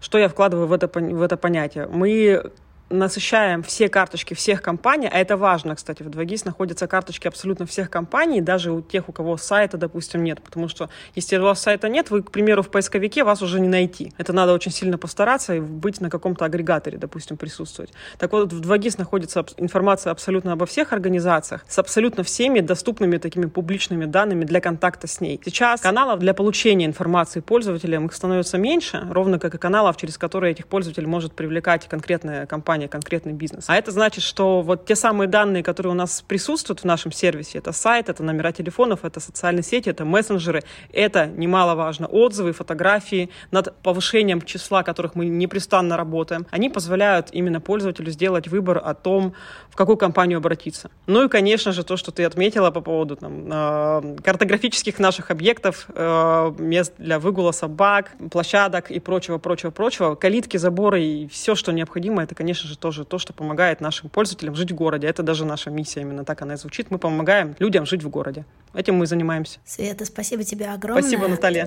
что я вкладываю в это, в это понятие? Мы насыщаем все карточки всех компаний, а это важно, кстати, в 2GIS находятся карточки абсолютно всех компаний, даже у тех, у кого сайта, допустим, нет, потому что если у вас сайта нет, вы, к примеру, в поисковике вас уже не найти. Это надо очень сильно постараться и быть на каком-то агрегаторе, допустим, присутствовать. Так вот, в 2GIS находится информация абсолютно обо всех организациях с абсолютно всеми доступными такими публичными данными для контакта с ней. Сейчас каналов для получения информации пользователям их становится меньше, ровно как и каналов, через которые этих пользователей может привлекать конкретная компания компания, конкретный бизнес. А это значит, что вот те самые данные, которые у нас присутствуют в нашем сервисе, это сайт, это номера телефонов, это социальные сети, это мессенджеры, это немаловажно, отзывы, фотографии, над повышением числа которых мы непрестанно работаем, они позволяют именно пользователю сделать выбор о том, в какую компанию обратиться. Ну и, конечно же, то, что ты отметила по поводу там, э, картографических наших объектов, э, мест для выгула собак, площадок и прочего, прочего, прочего, калитки, заборы и все, что необходимо, это, конечно же, тоже то, что помогает нашим пользователям жить в городе. Это даже наша миссия, именно так она и звучит. Мы помогаем людям жить в городе. Этим мы занимаемся. Света, спасибо тебе огромное. Спасибо, Наталья.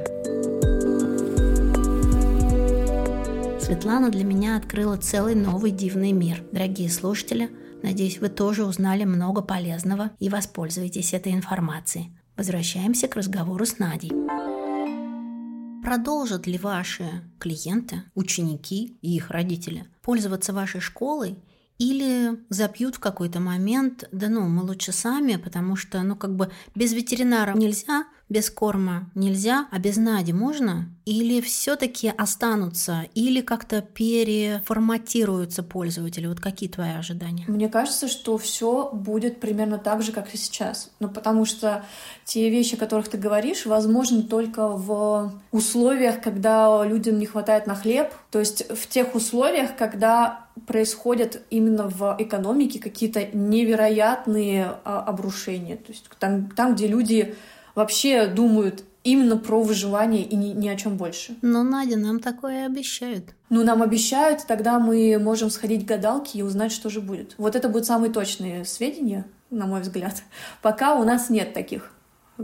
Светлана для меня открыла целый новый дивный мир. Дорогие слушатели, надеюсь, вы тоже узнали много полезного и воспользуетесь этой информацией. Возвращаемся к разговору с Надей. Продолжат ли ваши клиенты, ученики и их родители пользоваться вашей школой или запьют в какой-то момент, да ну, мы лучше сами, потому что, ну, как бы без ветеринара нельзя, без корма нельзя, а без Нади можно? Или все-таки останутся, или как-то переформатируются пользователи? Вот какие твои ожидания? Мне кажется, что все будет примерно так же, как и сейчас. Ну, потому что те вещи, о которых ты говоришь, возможны только в условиях, когда людям не хватает на хлеб, то есть в тех условиях, когда происходят именно в экономике какие-то невероятные а, обрушения. То есть там, там, где люди вообще думают именно про выживание и ни, ни о чем больше. Но, Надя, нам такое обещают. Ну, нам обещают, тогда мы можем сходить к гадалке и узнать, что же будет. Вот это будут самые точные сведения, на мой взгляд. Пока у нас нет таких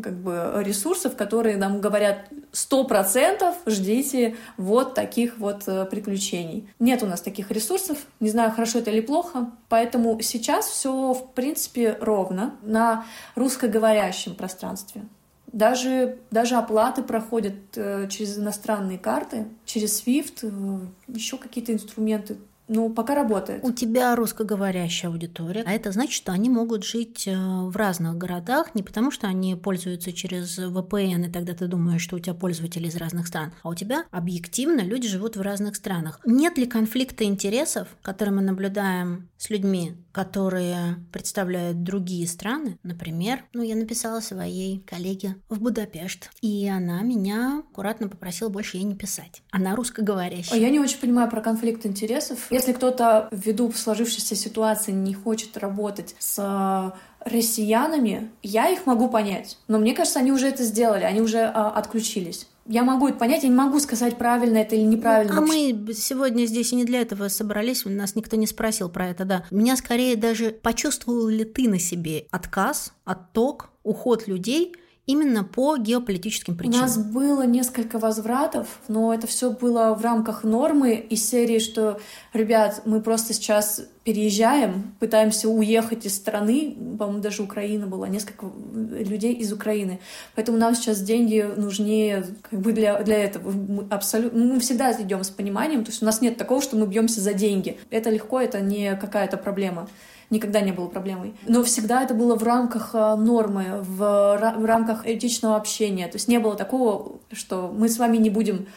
как бы ресурсов, которые нам говорят сто процентов ждите вот таких вот э, приключений. Нет у нас таких ресурсов, не знаю, хорошо это или плохо, поэтому сейчас все в принципе ровно на русскоговорящем пространстве. Даже, даже оплаты проходят э, через иностранные карты, через SWIFT, э, еще какие-то инструменты. Ну, пока работает. У тебя русскоговорящая аудитория, а это значит, что они могут жить э, в разных городах не потому, что они пользуются через VPN, и тогда ты думаешь, что у тебя пользователи из разных стран, а у тебя объективно люди живут в разных странах. Нет ли конфликта интересов, который мы наблюдаем с людьми, которые представляют другие страны? Например, ну, я написала своей коллеге в Будапешт, и она меня аккуратно попросила больше ей не писать. Она русскоговорящая. А я не очень понимаю про конфликт интересов. Если кто-то ввиду сложившейся ситуации не хочет работать с россиянами, я их могу понять. Но мне кажется, они уже это сделали, они уже а, отключились. Я могу это понять, я не могу сказать, правильно это или неправильно. А мы сегодня здесь и не для этого собрались, нас никто не спросил про это, да. Меня скорее даже почувствовал ли ты на себе отказ, отток, уход людей – именно по геополитическим причинам. У нас было несколько возвратов, но это все было в рамках нормы из серии, что, ребят, мы просто сейчас переезжаем, пытаемся уехать из страны, по-моему, даже Украина была, несколько людей из Украины. Поэтому нам сейчас деньги нужнее как бы для, для этого. Мы, абсолютно, мы всегда идем с пониманием, то есть у нас нет такого, что мы бьемся за деньги. Это легко, это не какая-то проблема никогда не было проблемой. Но всегда это было в рамках э, нормы, в, рамках этичного общения. То есть не было такого, что мы с вами не будем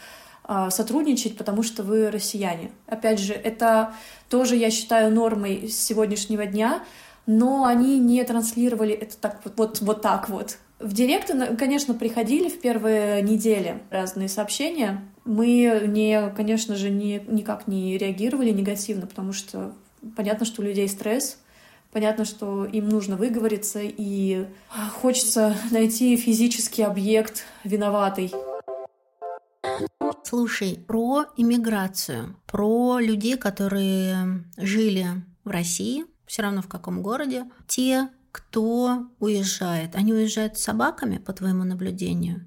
э, сотрудничать, потому что вы россияне. Опять же, это тоже, я считаю, нормой сегодняшнего дня, но они не транслировали это так вот, вот, вот так вот. В директы, конечно, приходили в первые недели разные сообщения. Мы, не, конечно же, не, никак не реагировали негативно, потому что Понятно, что у людей стресс, понятно, что им нужно выговориться, и хочется найти физический объект виноватый. Слушай, про иммиграцию, про людей, которые жили в России, все равно в каком городе, те, кто уезжает, они уезжают с собаками, по твоему наблюдению,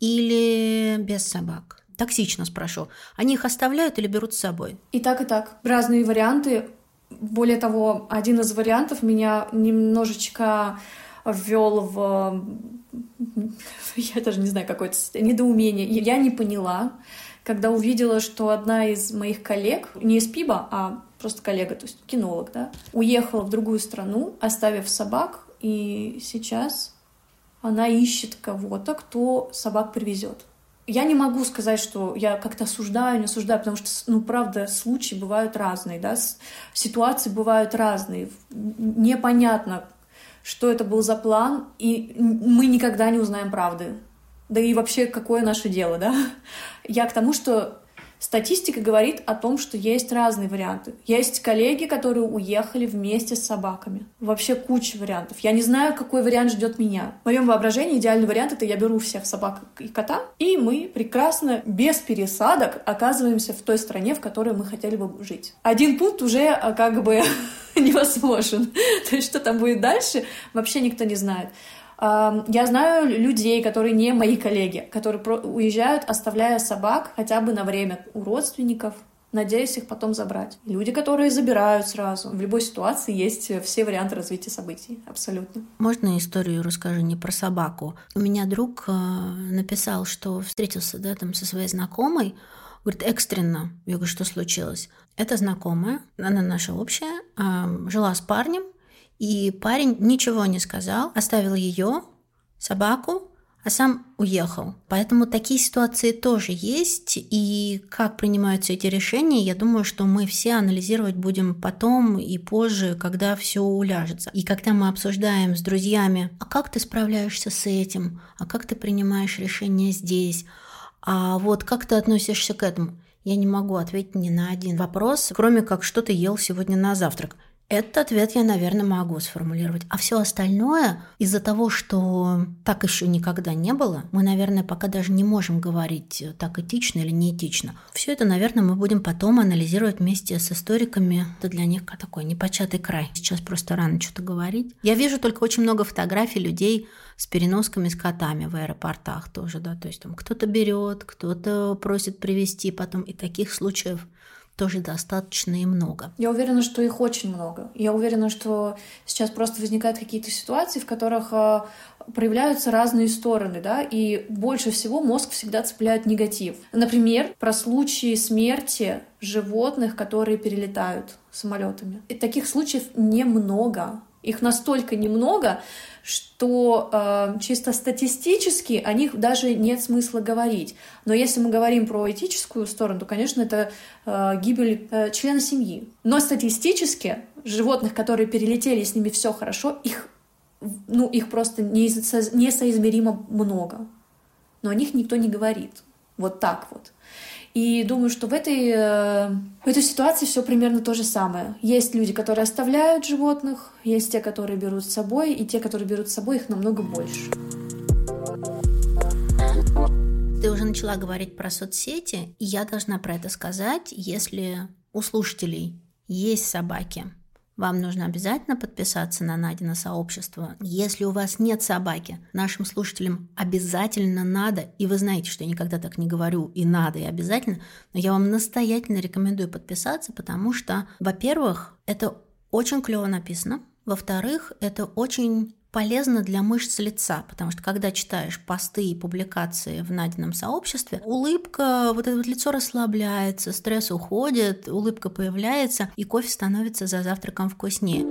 или без собак? Токсично спрошу. Они их оставляют или берут с собой? И так, и так. Разные варианты. Более того, один из вариантов меня немножечко ввел в... <laughs> Я даже не знаю, какое-то недоумение. Я не поняла, когда увидела, что одна из моих коллег, не из ПИБа, а просто коллега, то есть кинолог, да, уехала в другую страну, оставив собак, и сейчас она ищет кого-то, кто собак привезет. Я не могу сказать, что я как-то осуждаю, не осуждаю, потому что, ну, правда, случаи бывают разные, да, ситуации бывают разные. Непонятно, что это был за план, и мы никогда не узнаем правды. Да и вообще, какое наше дело, да? <laughs> Я к тому, что Статистика говорит о том, что есть разные варианты. Есть коллеги, которые уехали вместе с собаками. Вообще куча вариантов. Я не знаю, какой вариант ждет меня. В моем воображении идеальный вариант — это я беру всех собак и кота, и мы прекрасно, без пересадок, оказываемся в той стране, в которой мы хотели бы жить. Один пункт уже а, как бы <laughs> невозможен. <laughs> То есть что там будет дальше, вообще никто не знает. Я знаю людей, которые не мои коллеги, которые уезжают, оставляя собак хотя бы на время у родственников, надеясь их потом забрать. Люди, которые забирают сразу. В любой ситуации есть все варианты развития событий, абсолютно. Можно историю расскажу не про собаку? У меня друг э, написал, что встретился да, там, со своей знакомой, говорит, экстренно. Я говорю, что случилось? Это знакомая, она наша общая, жила с парнем, и парень ничего не сказал, оставил ее, собаку, а сам уехал. Поэтому такие ситуации тоже есть. И как принимаются эти решения, я думаю, что мы все анализировать будем потом и позже, когда все уляжется. И когда мы обсуждаем с друзьями, а как ты справляешься с этим, а как ты принимаешь решение здесь, а вот как ты относишься к этому, я не могу ответить ни на один вопрос, кроме как что ты ел сегодня на завтрак. Этот ответ я, наверное, могу сформулировать. А все остальное, из-за того, что так еще никогда не было, мы, наверное, пока даже не можем говорить, э, так этично или неэтично. Все это, наверное, мы будем потом анализировать вместе с историками. Это для них такой непочатый край. Сейчас просто рано что-то говорить. Я вижу только очень много фотографий людей с переносками с котами в аэропортах тоже, да, то есть там кто-то берет, кто-то просит привезти потом, и таких случаев тоже достаточно и много. Я уверена, что их очень много. Я уверена, что сейчас просто возникают какие-то ситуации, в которых э, проявляются разные стороны, да, и больше всего мозг всегда цепляет негатив. Например, про случаи смерти животных, которые перелетают самолетами. И таких случаев немного. Их настолько немного, что э, чисто статистически о них даже нет смысла говорить. Но если мы говорим про этическую сторону, то, конечно, это э, гибель э, члена семьи. Но статистически животных, которые перелетели, с ними все хорошо, их, ну, их просто несоизмеримо много. Но о них никто не говорит. Вот так вот. И думаю, что в этой, э, в этой ситуации все примерно то же самое. Есть люди, которые оставляют животных, есть те, которые берут с собой, и те, которые берут с собой, их намного больше. Ты уже начала говорить про соцсети, и я должна про это сказать, если у слушателей есть собаки, вам нужно обязательно подписаться на Надина сообщество. Если у вас нет собаки, нашим слушателям обязательно надо, и вы знаете, что я никогда так не говорю, и надо, и обязательно, но я вам настоятельно рекомендую подписаться, потому что, во-первых, это очень клево написано, во-вторых, это очень полезно для мышц лица, потому что когда читаешь посты и публикации в Надином сообществе, улыбка, вот это вот лицо расслабляется, стресс уходит, улыбка появляется, и кофе становится за завтраком вкуснее.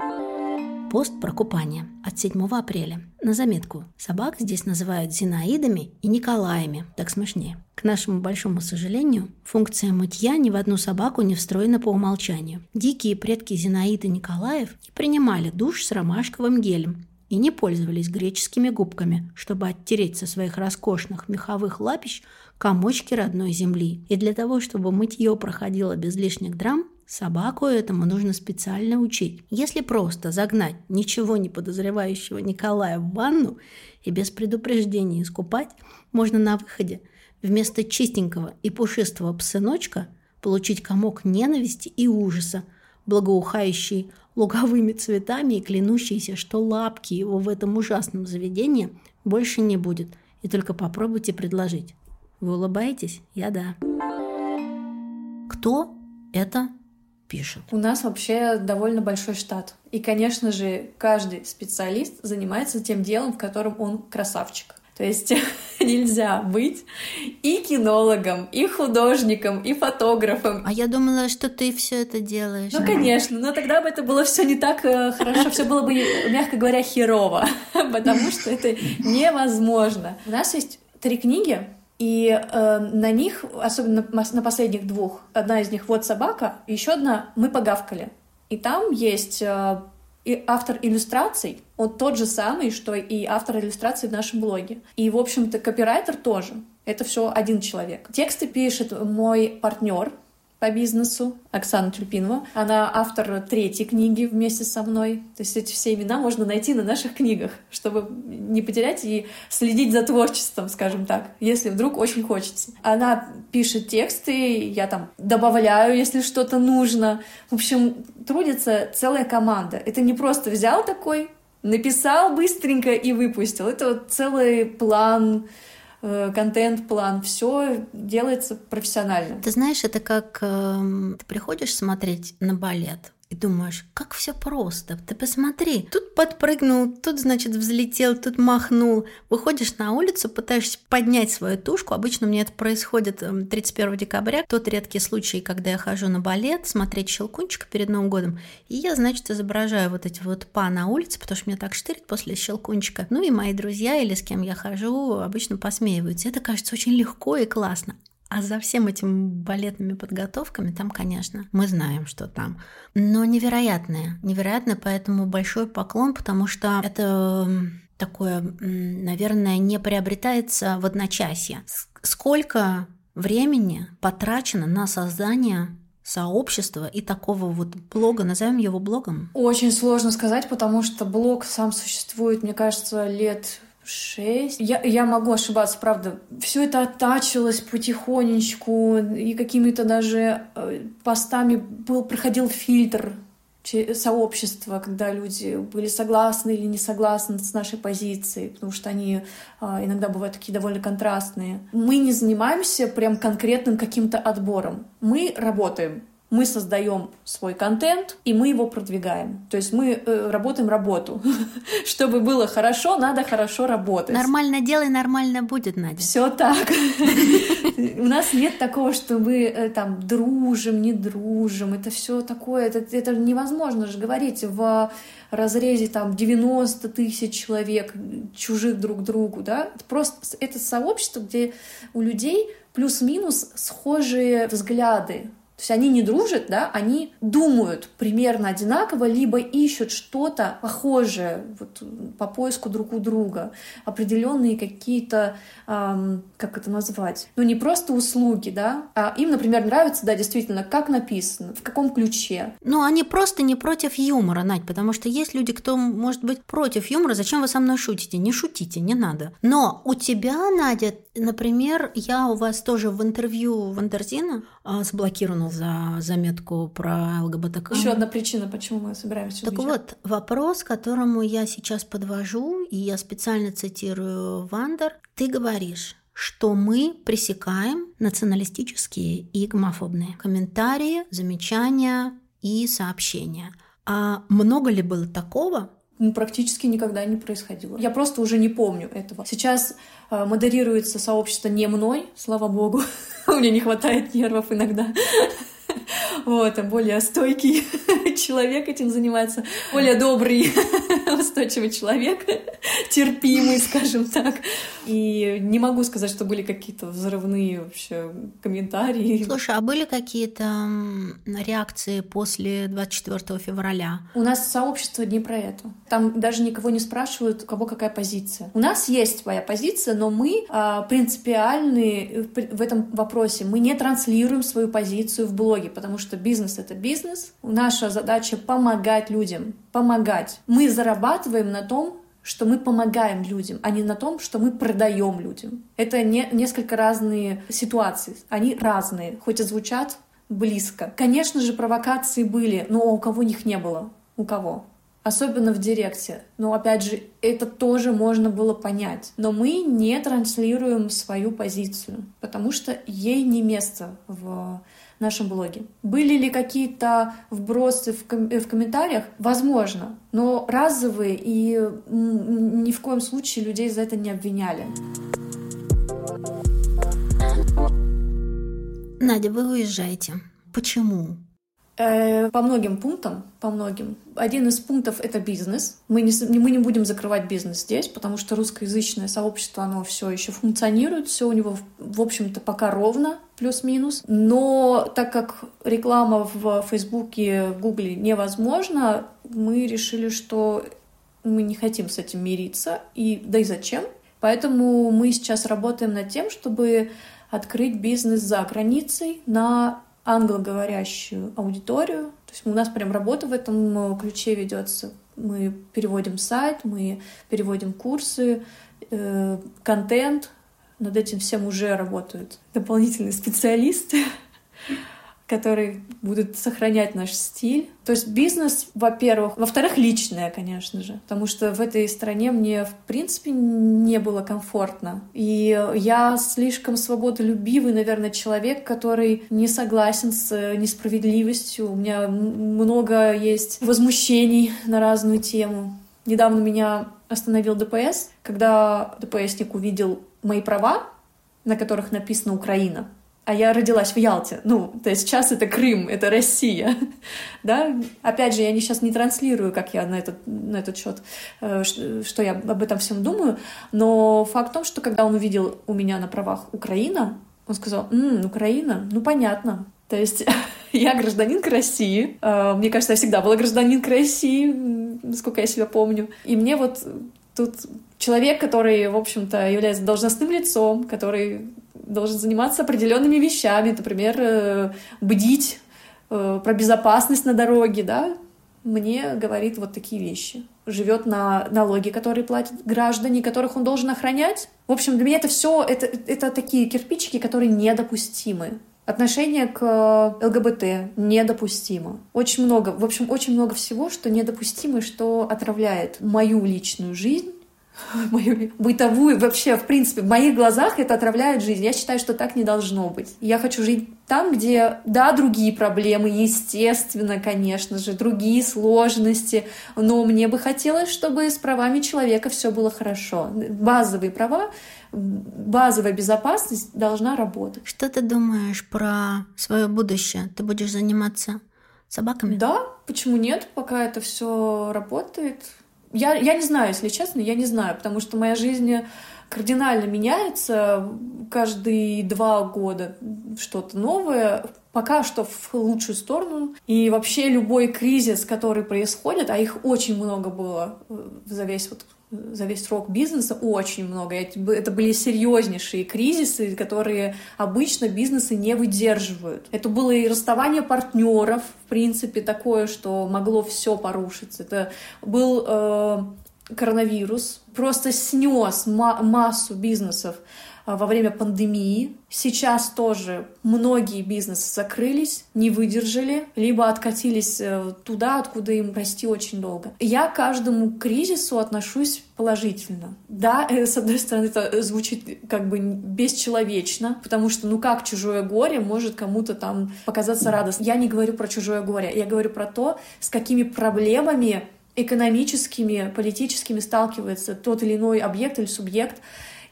Пост про купание от 7 апреля. На заметку. Собак здесь называют Зинаидами и Николаями. Так смешнее. К нашему большому сожалению, функция мытья ни в одну собаку не встроена по умолчанию. Дикие предки Зинаиды Николаев принимали душ с ромашковым гелем, и не пользовались греческими губками, чтобы оттереть со своих роскошных меховых лапищ комочки родной земли. И для того, чтобы мытье проходило без лишних драм, собаку этому нужно специально учить. Если просто загнать ничего не подозревающего Николая в ванну и без предупреждения искупать, можно на выходе вместо чистенького и пушистого псыночка получить комок ненависти и ужаса, благоухающий луговыми цветами и клянущийся, что лапки его в этом ужасном заведении больше не будет. И только попробуйте предложить. Вы улыбаетесь? Я да. Кто это пишет? У нас вообще довольно большой штат. И, конечно же, каждый специалист занимается тем делом, в котором он красавчик. То есть <laughs> нельзя быть и кинологом, и художником, и фотографом. А я думала, что ты все это делаешь. Ну, конечно, но тогда бы это было все не так э, хорошо, все было бы, мягко говоря, херово, <laughs> потому что это невозможно. У нас есть три книги, и э, на них, особенно на последних двух, одна из них «Вот собака», еще одна «Мы погавкали». И там есть э, и автор иллюстраций, он тот же самый, что и автор иллюстраций в нашем блоге. И, в общем-то, копирайтер тоже. Это все один человек. Тексты пишет мой партнер, по бизнесу, Оксана Тюльпинова. Она автор третьей книги вместе со мной. То есть эти все имена можно найти на наших книгах, чтобы не потерять и следить за творчеством, скажем так, если вдруг очень хочется. Она пишет тексты, я там добавляю, если что-то нужно. В общем, трудится целая команда. Это не просто взял такой, написал быстренько и выпустил. Это вот целый план, Э, контент-план, все делается профессионально. Ты знаешь, это как э, ты приходишь смотреть на балет, и думаешь, как все просто. Ты посмотри, тут подпрыгнул, тут, значит, взлетел, тут махнул. Выходишь на улицу, пытаешься поднять свою тушку. Обычно мне это происходит 31 эм, декабря. Тот редкий случай, когда я хожу на балет, смотреть «Щелкунчика» перед Новым годом. И я, значит, изображаю вот эти вот па на улице, потому что меня так штырит после «Щелкунчика». Ну и мои друзья или с кем я хожу обычно посмеиваются. Это кажется очень легко и классно. А за всем этим балетными подготовками там, конечно, мы знаем, что там. Но невероятное, невероятное, поэтому большой поклон, потому что это такое, наверное, не приобретается в одночасье. Сколько времени потрачено на создание сообщества и такого вот блога, назовем его блогом? Очень сложно сказать, потому что блог сам существует, мне кажется, лет шесть. Я, я могу ошибаться, правда. Все это оттачивалось потихонечку, и какими-то даже э, постами был, проходил фильтр сообщества, когда люди были согласны или не согласны с нашей позицией, потому что они а, иногда бывают такие довольно контрастные. Мы не занимаемся прям конкретным каким-то отбором. Мы работаем мы создаем свой контент, и мы его продвигаем. То есть мы э, работаем работу. <laughs> Чтобы было хорошо, надо хорошо работать. Нормально делай, нормально будет, Надя. Все так. <laughs> У нас нет такого, что мы э, там дружим, не дружим. Это все такое, это, это невозможно же говорить в разрезе там 90 тысяч человек, чужих друг другу, да. Это просто это сообщество, где у людей плюс-минус схожие взгляды то есть они не дружат, да, они думают примерно одинаково, либо ищут что-то похожее вот, по поиску друг у друга, определенные какие-то, эм, как это назвать, ну не просто услуги, да, а им, например, нравится, да, действительно, как написано, в каком ключе. Ну, они просто не против юмора, Надь, потому что есть люди, кто может быть против юмора, зачем вы со мной шутите? Не шутите, не надо. Но у тебя, Надя, например, я у вас тоже в интервью Вандерзина заблокирована упомянул за заметку про ЛГБТК. Еще одна причина, почему мы собираемся Так вот, вопрос, к которому я сейчас подвожу, и я специально цитирую Вандер, ты говоришь, что мы пресекаем националистические и гомофобные комментарии, замечания и сообщения. А много ли было такого, практически никогда не происходило. Я просто уже не помню этого. Сейчас э, модерируется сообщество не мной, слава богу. <laughs> Мне не хватает нервов иногда. <laughs> Вот, а более стойкий <laughs> человек этим занимается, более добрый, <laughs> устойчивый человек, терпимый, скажем так. И не могу сказать, что были какие-то взрывные вообще комментарии. Слушай, а были какие-то реакции после 24 февраля? У нас сообщество не про это. Там даже никого не спрашивают, у кого какая позиция. У нас есть своя позиция, но мы а, принципиальны в этом вопросе. Мы не транслируем свою позицию в блоге, потому что бизнес — это бизнес. Наша задача — помогать людям, помогать. Мы зарабатываем на том, что мы помогаем людям, а не на том, что мы продаем людям. Это не, несколько разные ситуации. Они разные, хоть и звучат близко. Конечно же, провокации были, но у кого них не было? У кого? Особенно в директе. Но опять же, это тоже можно было понять. Но мы не транслируем свою позицию, потому что ей не место в нашем блоге. Были ли какие-то вбросы в, ком- в комментариях? Возможно, но разовые и ни в коем случае людей за это не обвиняли. Надя, вы уезжаете. Почему? Э, по многим пунктам, по многим. Один из пунктов — это бизнес. Мы не, мы не будем закрывать бизнес здесь, потому что русскоязычное сообщество, оно все еще функционирует, все у него, в общем-то, пока ровно, плюс-минус. Но так как реклама в Фейсбуке, в Гугле невозможна, мы решили, что мы не хотим с этим мириться, и да и зачем. Поэтому мы сейчас работаем над тем, чтобы открыть бизнес за границей на англоговорящую аудиторию. То есть у нас прям работа в этом э, ключе ведется. Мы переводим сайт, мы переводим курсы, э, контент. Над этим всем уже работают дополнительные специалисты которые будут сохранять наш стиль. То есть бизнес, во-первых. Во-вторых, личное, конечно же. Потому что в этой стране мне, в принципе, не было комфортно. И я слишком свободолюбивый, наверное, человек, который не согласен с несправедливостью. У меня много есть возмущений на разную тему. Недавно меня остановил ДПС, когда ДПСник увидел мои права, на которых написано «Украина», а я родилась в Ялте. Ну, то есть сейчас это Крым, это Россия. <laughs> да? Опять же, я не, сейчас не транслирую, как я на этот, на этот счет, э, что я об этом всем думаю, но факт в том, что когда он увидел у меня на правах Украина, он сказал, «М, Украина, ну понятно. То есть <laughs> я гражданинка России. Э, мне кажется, я всегда была гражданинкой России, насколько я себя помню. И мне вот тут человек, который, в общем-то, является должностным лицом, который должен заниматься определенными вещами, например, э, бдить э, про безопасность на дороге, да, мне говорит вот такие вещи. Живет на налоги, которые платят граждане, которых он должен охранять. В общем, для меня это все, это, это такие кирпичики, которые недопустимы. Отношение к ЛГБТ недопустимо. Очень много, в общем, очень много всего, что недопустимо что отравляет мою личную жизнь <laughs> мою бытовую, вообще, в принципе, в моих глазах это отравляет жизнь. Я считаю, что так не должно быть. Я хочу жить там, где, да, другие проблемы, естественно, конечно же, другие сложности, но мне бы хотелось, чтобы с правами человека все было хорошо. Базовые права, базовая безопасность должна работать. Что ты думаешь про свое будущее? Ты будешь заниматься собаками? Да, почему нет, пока это все работает. Я, я не знаю, если честно, я не знаю, потому что моя жизнь кардинально меняется каждые два года что-то новое, пока что в лучшую сторону. И вообще любой кризис, который происходит, а их очень много было за весь вот за весь срок бизнеса очень много. Это были серьезнейшие кризисы, которые обычно бизнесы не выдерживают. Это было и расставание партнеров, в принципе, такое, что могло все порушиться. Это был э, коронавирус, просто снес ма- массу бизнесов. А, во время пандемии. Сейчас тоже многие бизнесы закрылись, не выдержали, либо откатились э, туда, откуда им расти очень долго. Я к каждому кризису отношусь положительно. Да, <laughs> э, с одной стороны, это звучит как бы бесчеловечно, потому что ну как чужое горе может кому-то там показаться радостным. Я не говорю про чужое горе, я говорю про то, с какими проблемами экономическими, политическими сталкивается тот или иной объект или субъект,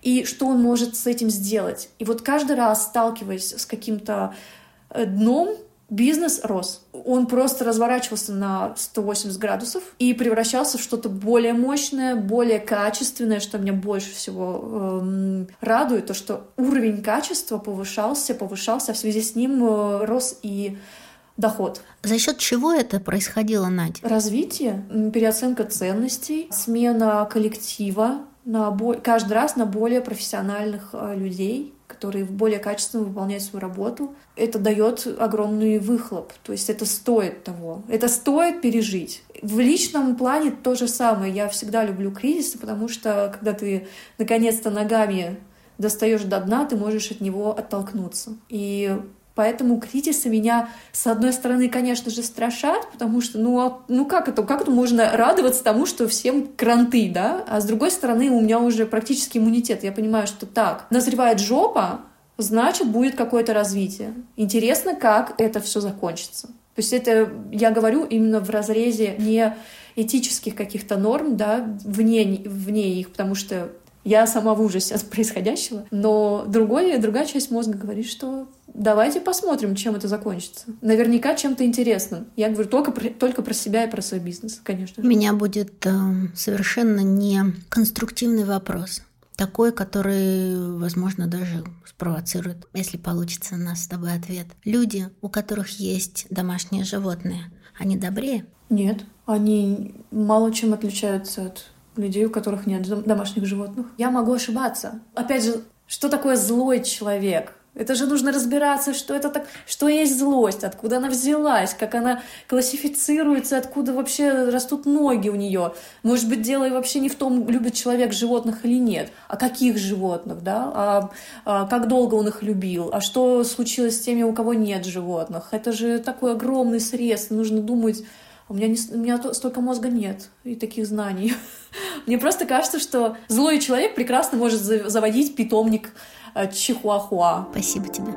и что он может с этим сделать. И вот каждый раз, сталкиваясь с каким-то э, дном, бизнес рос. Он просто разворачивался на 180 градусов и превращался в что-то более мощное, более качественное, что меня больше всего эм, радует, то, что уровень качества повышался, повышался, а в связи с ним э, рос и доход. За счет чего это происходило, Надя? Развитие, переоценка ценностей, смена коллектива, на каждый раз на более профессиональных э, людей, которые более качественно выполняют свою работу, это дает огромный выхлоп. То есть это стоит того. Это стоит пережить. В личном плане то же самое. Я всегда люблю кризисы, потому что когда ты наконец-то ногами достаешь до дна, ты можешь от него оттолкнуться. И Поэтому кризисы меня, с одной стороны, конечно же, страшат, потому что, ну, а, ну как это, как это можно радоваться тому, что всем кранты, да? А с другой стороны, у меня уже практически иммунитет. Я понимаю, что так, назревает жопа, значит, будет какое-то развитие. Интересно, как это все закончится. То есть это я говорю именно в разрезе не этических каких-то норм, да, вне, вне их, потому что я сама в ужасе от происходящего, но другой, другая часть мозга говорит, что давайте посмотрим, чем это закончится. Наверняка чем-то интересным. Я говорю только про, только про себя и про свой бизнес, конечно. У меня будет э, совершенно не конструктивный вопрос. Такой, который, возможно, даже спровоцирует, если получится нас с тобой ответ. Люди, у которых есть домашние животные, они добрее? Нет, они мало чем отличаются от людей, у которых нет домашних животных. Я могу ошибаться. Опять же, что такое злой человек? Это же нужно разбираться, что это так, что есть злость, откуда она взялась, как она классифицируется, откуда вообще растут ноги у нее. Может быть, дело вообще не в том, любит человек животных или нет, а каких животных, да, а, а как долго он их любил, а что случилось с теми, у кого нет животных. Это же такой огромный срез, нужно думать у меня, не, у меня столько мозга нет и таких знаний. <laughs> Мне просто кажется, что злой человек прекрасно может заводить питомник э, чихуахуа. Спасибо тебе.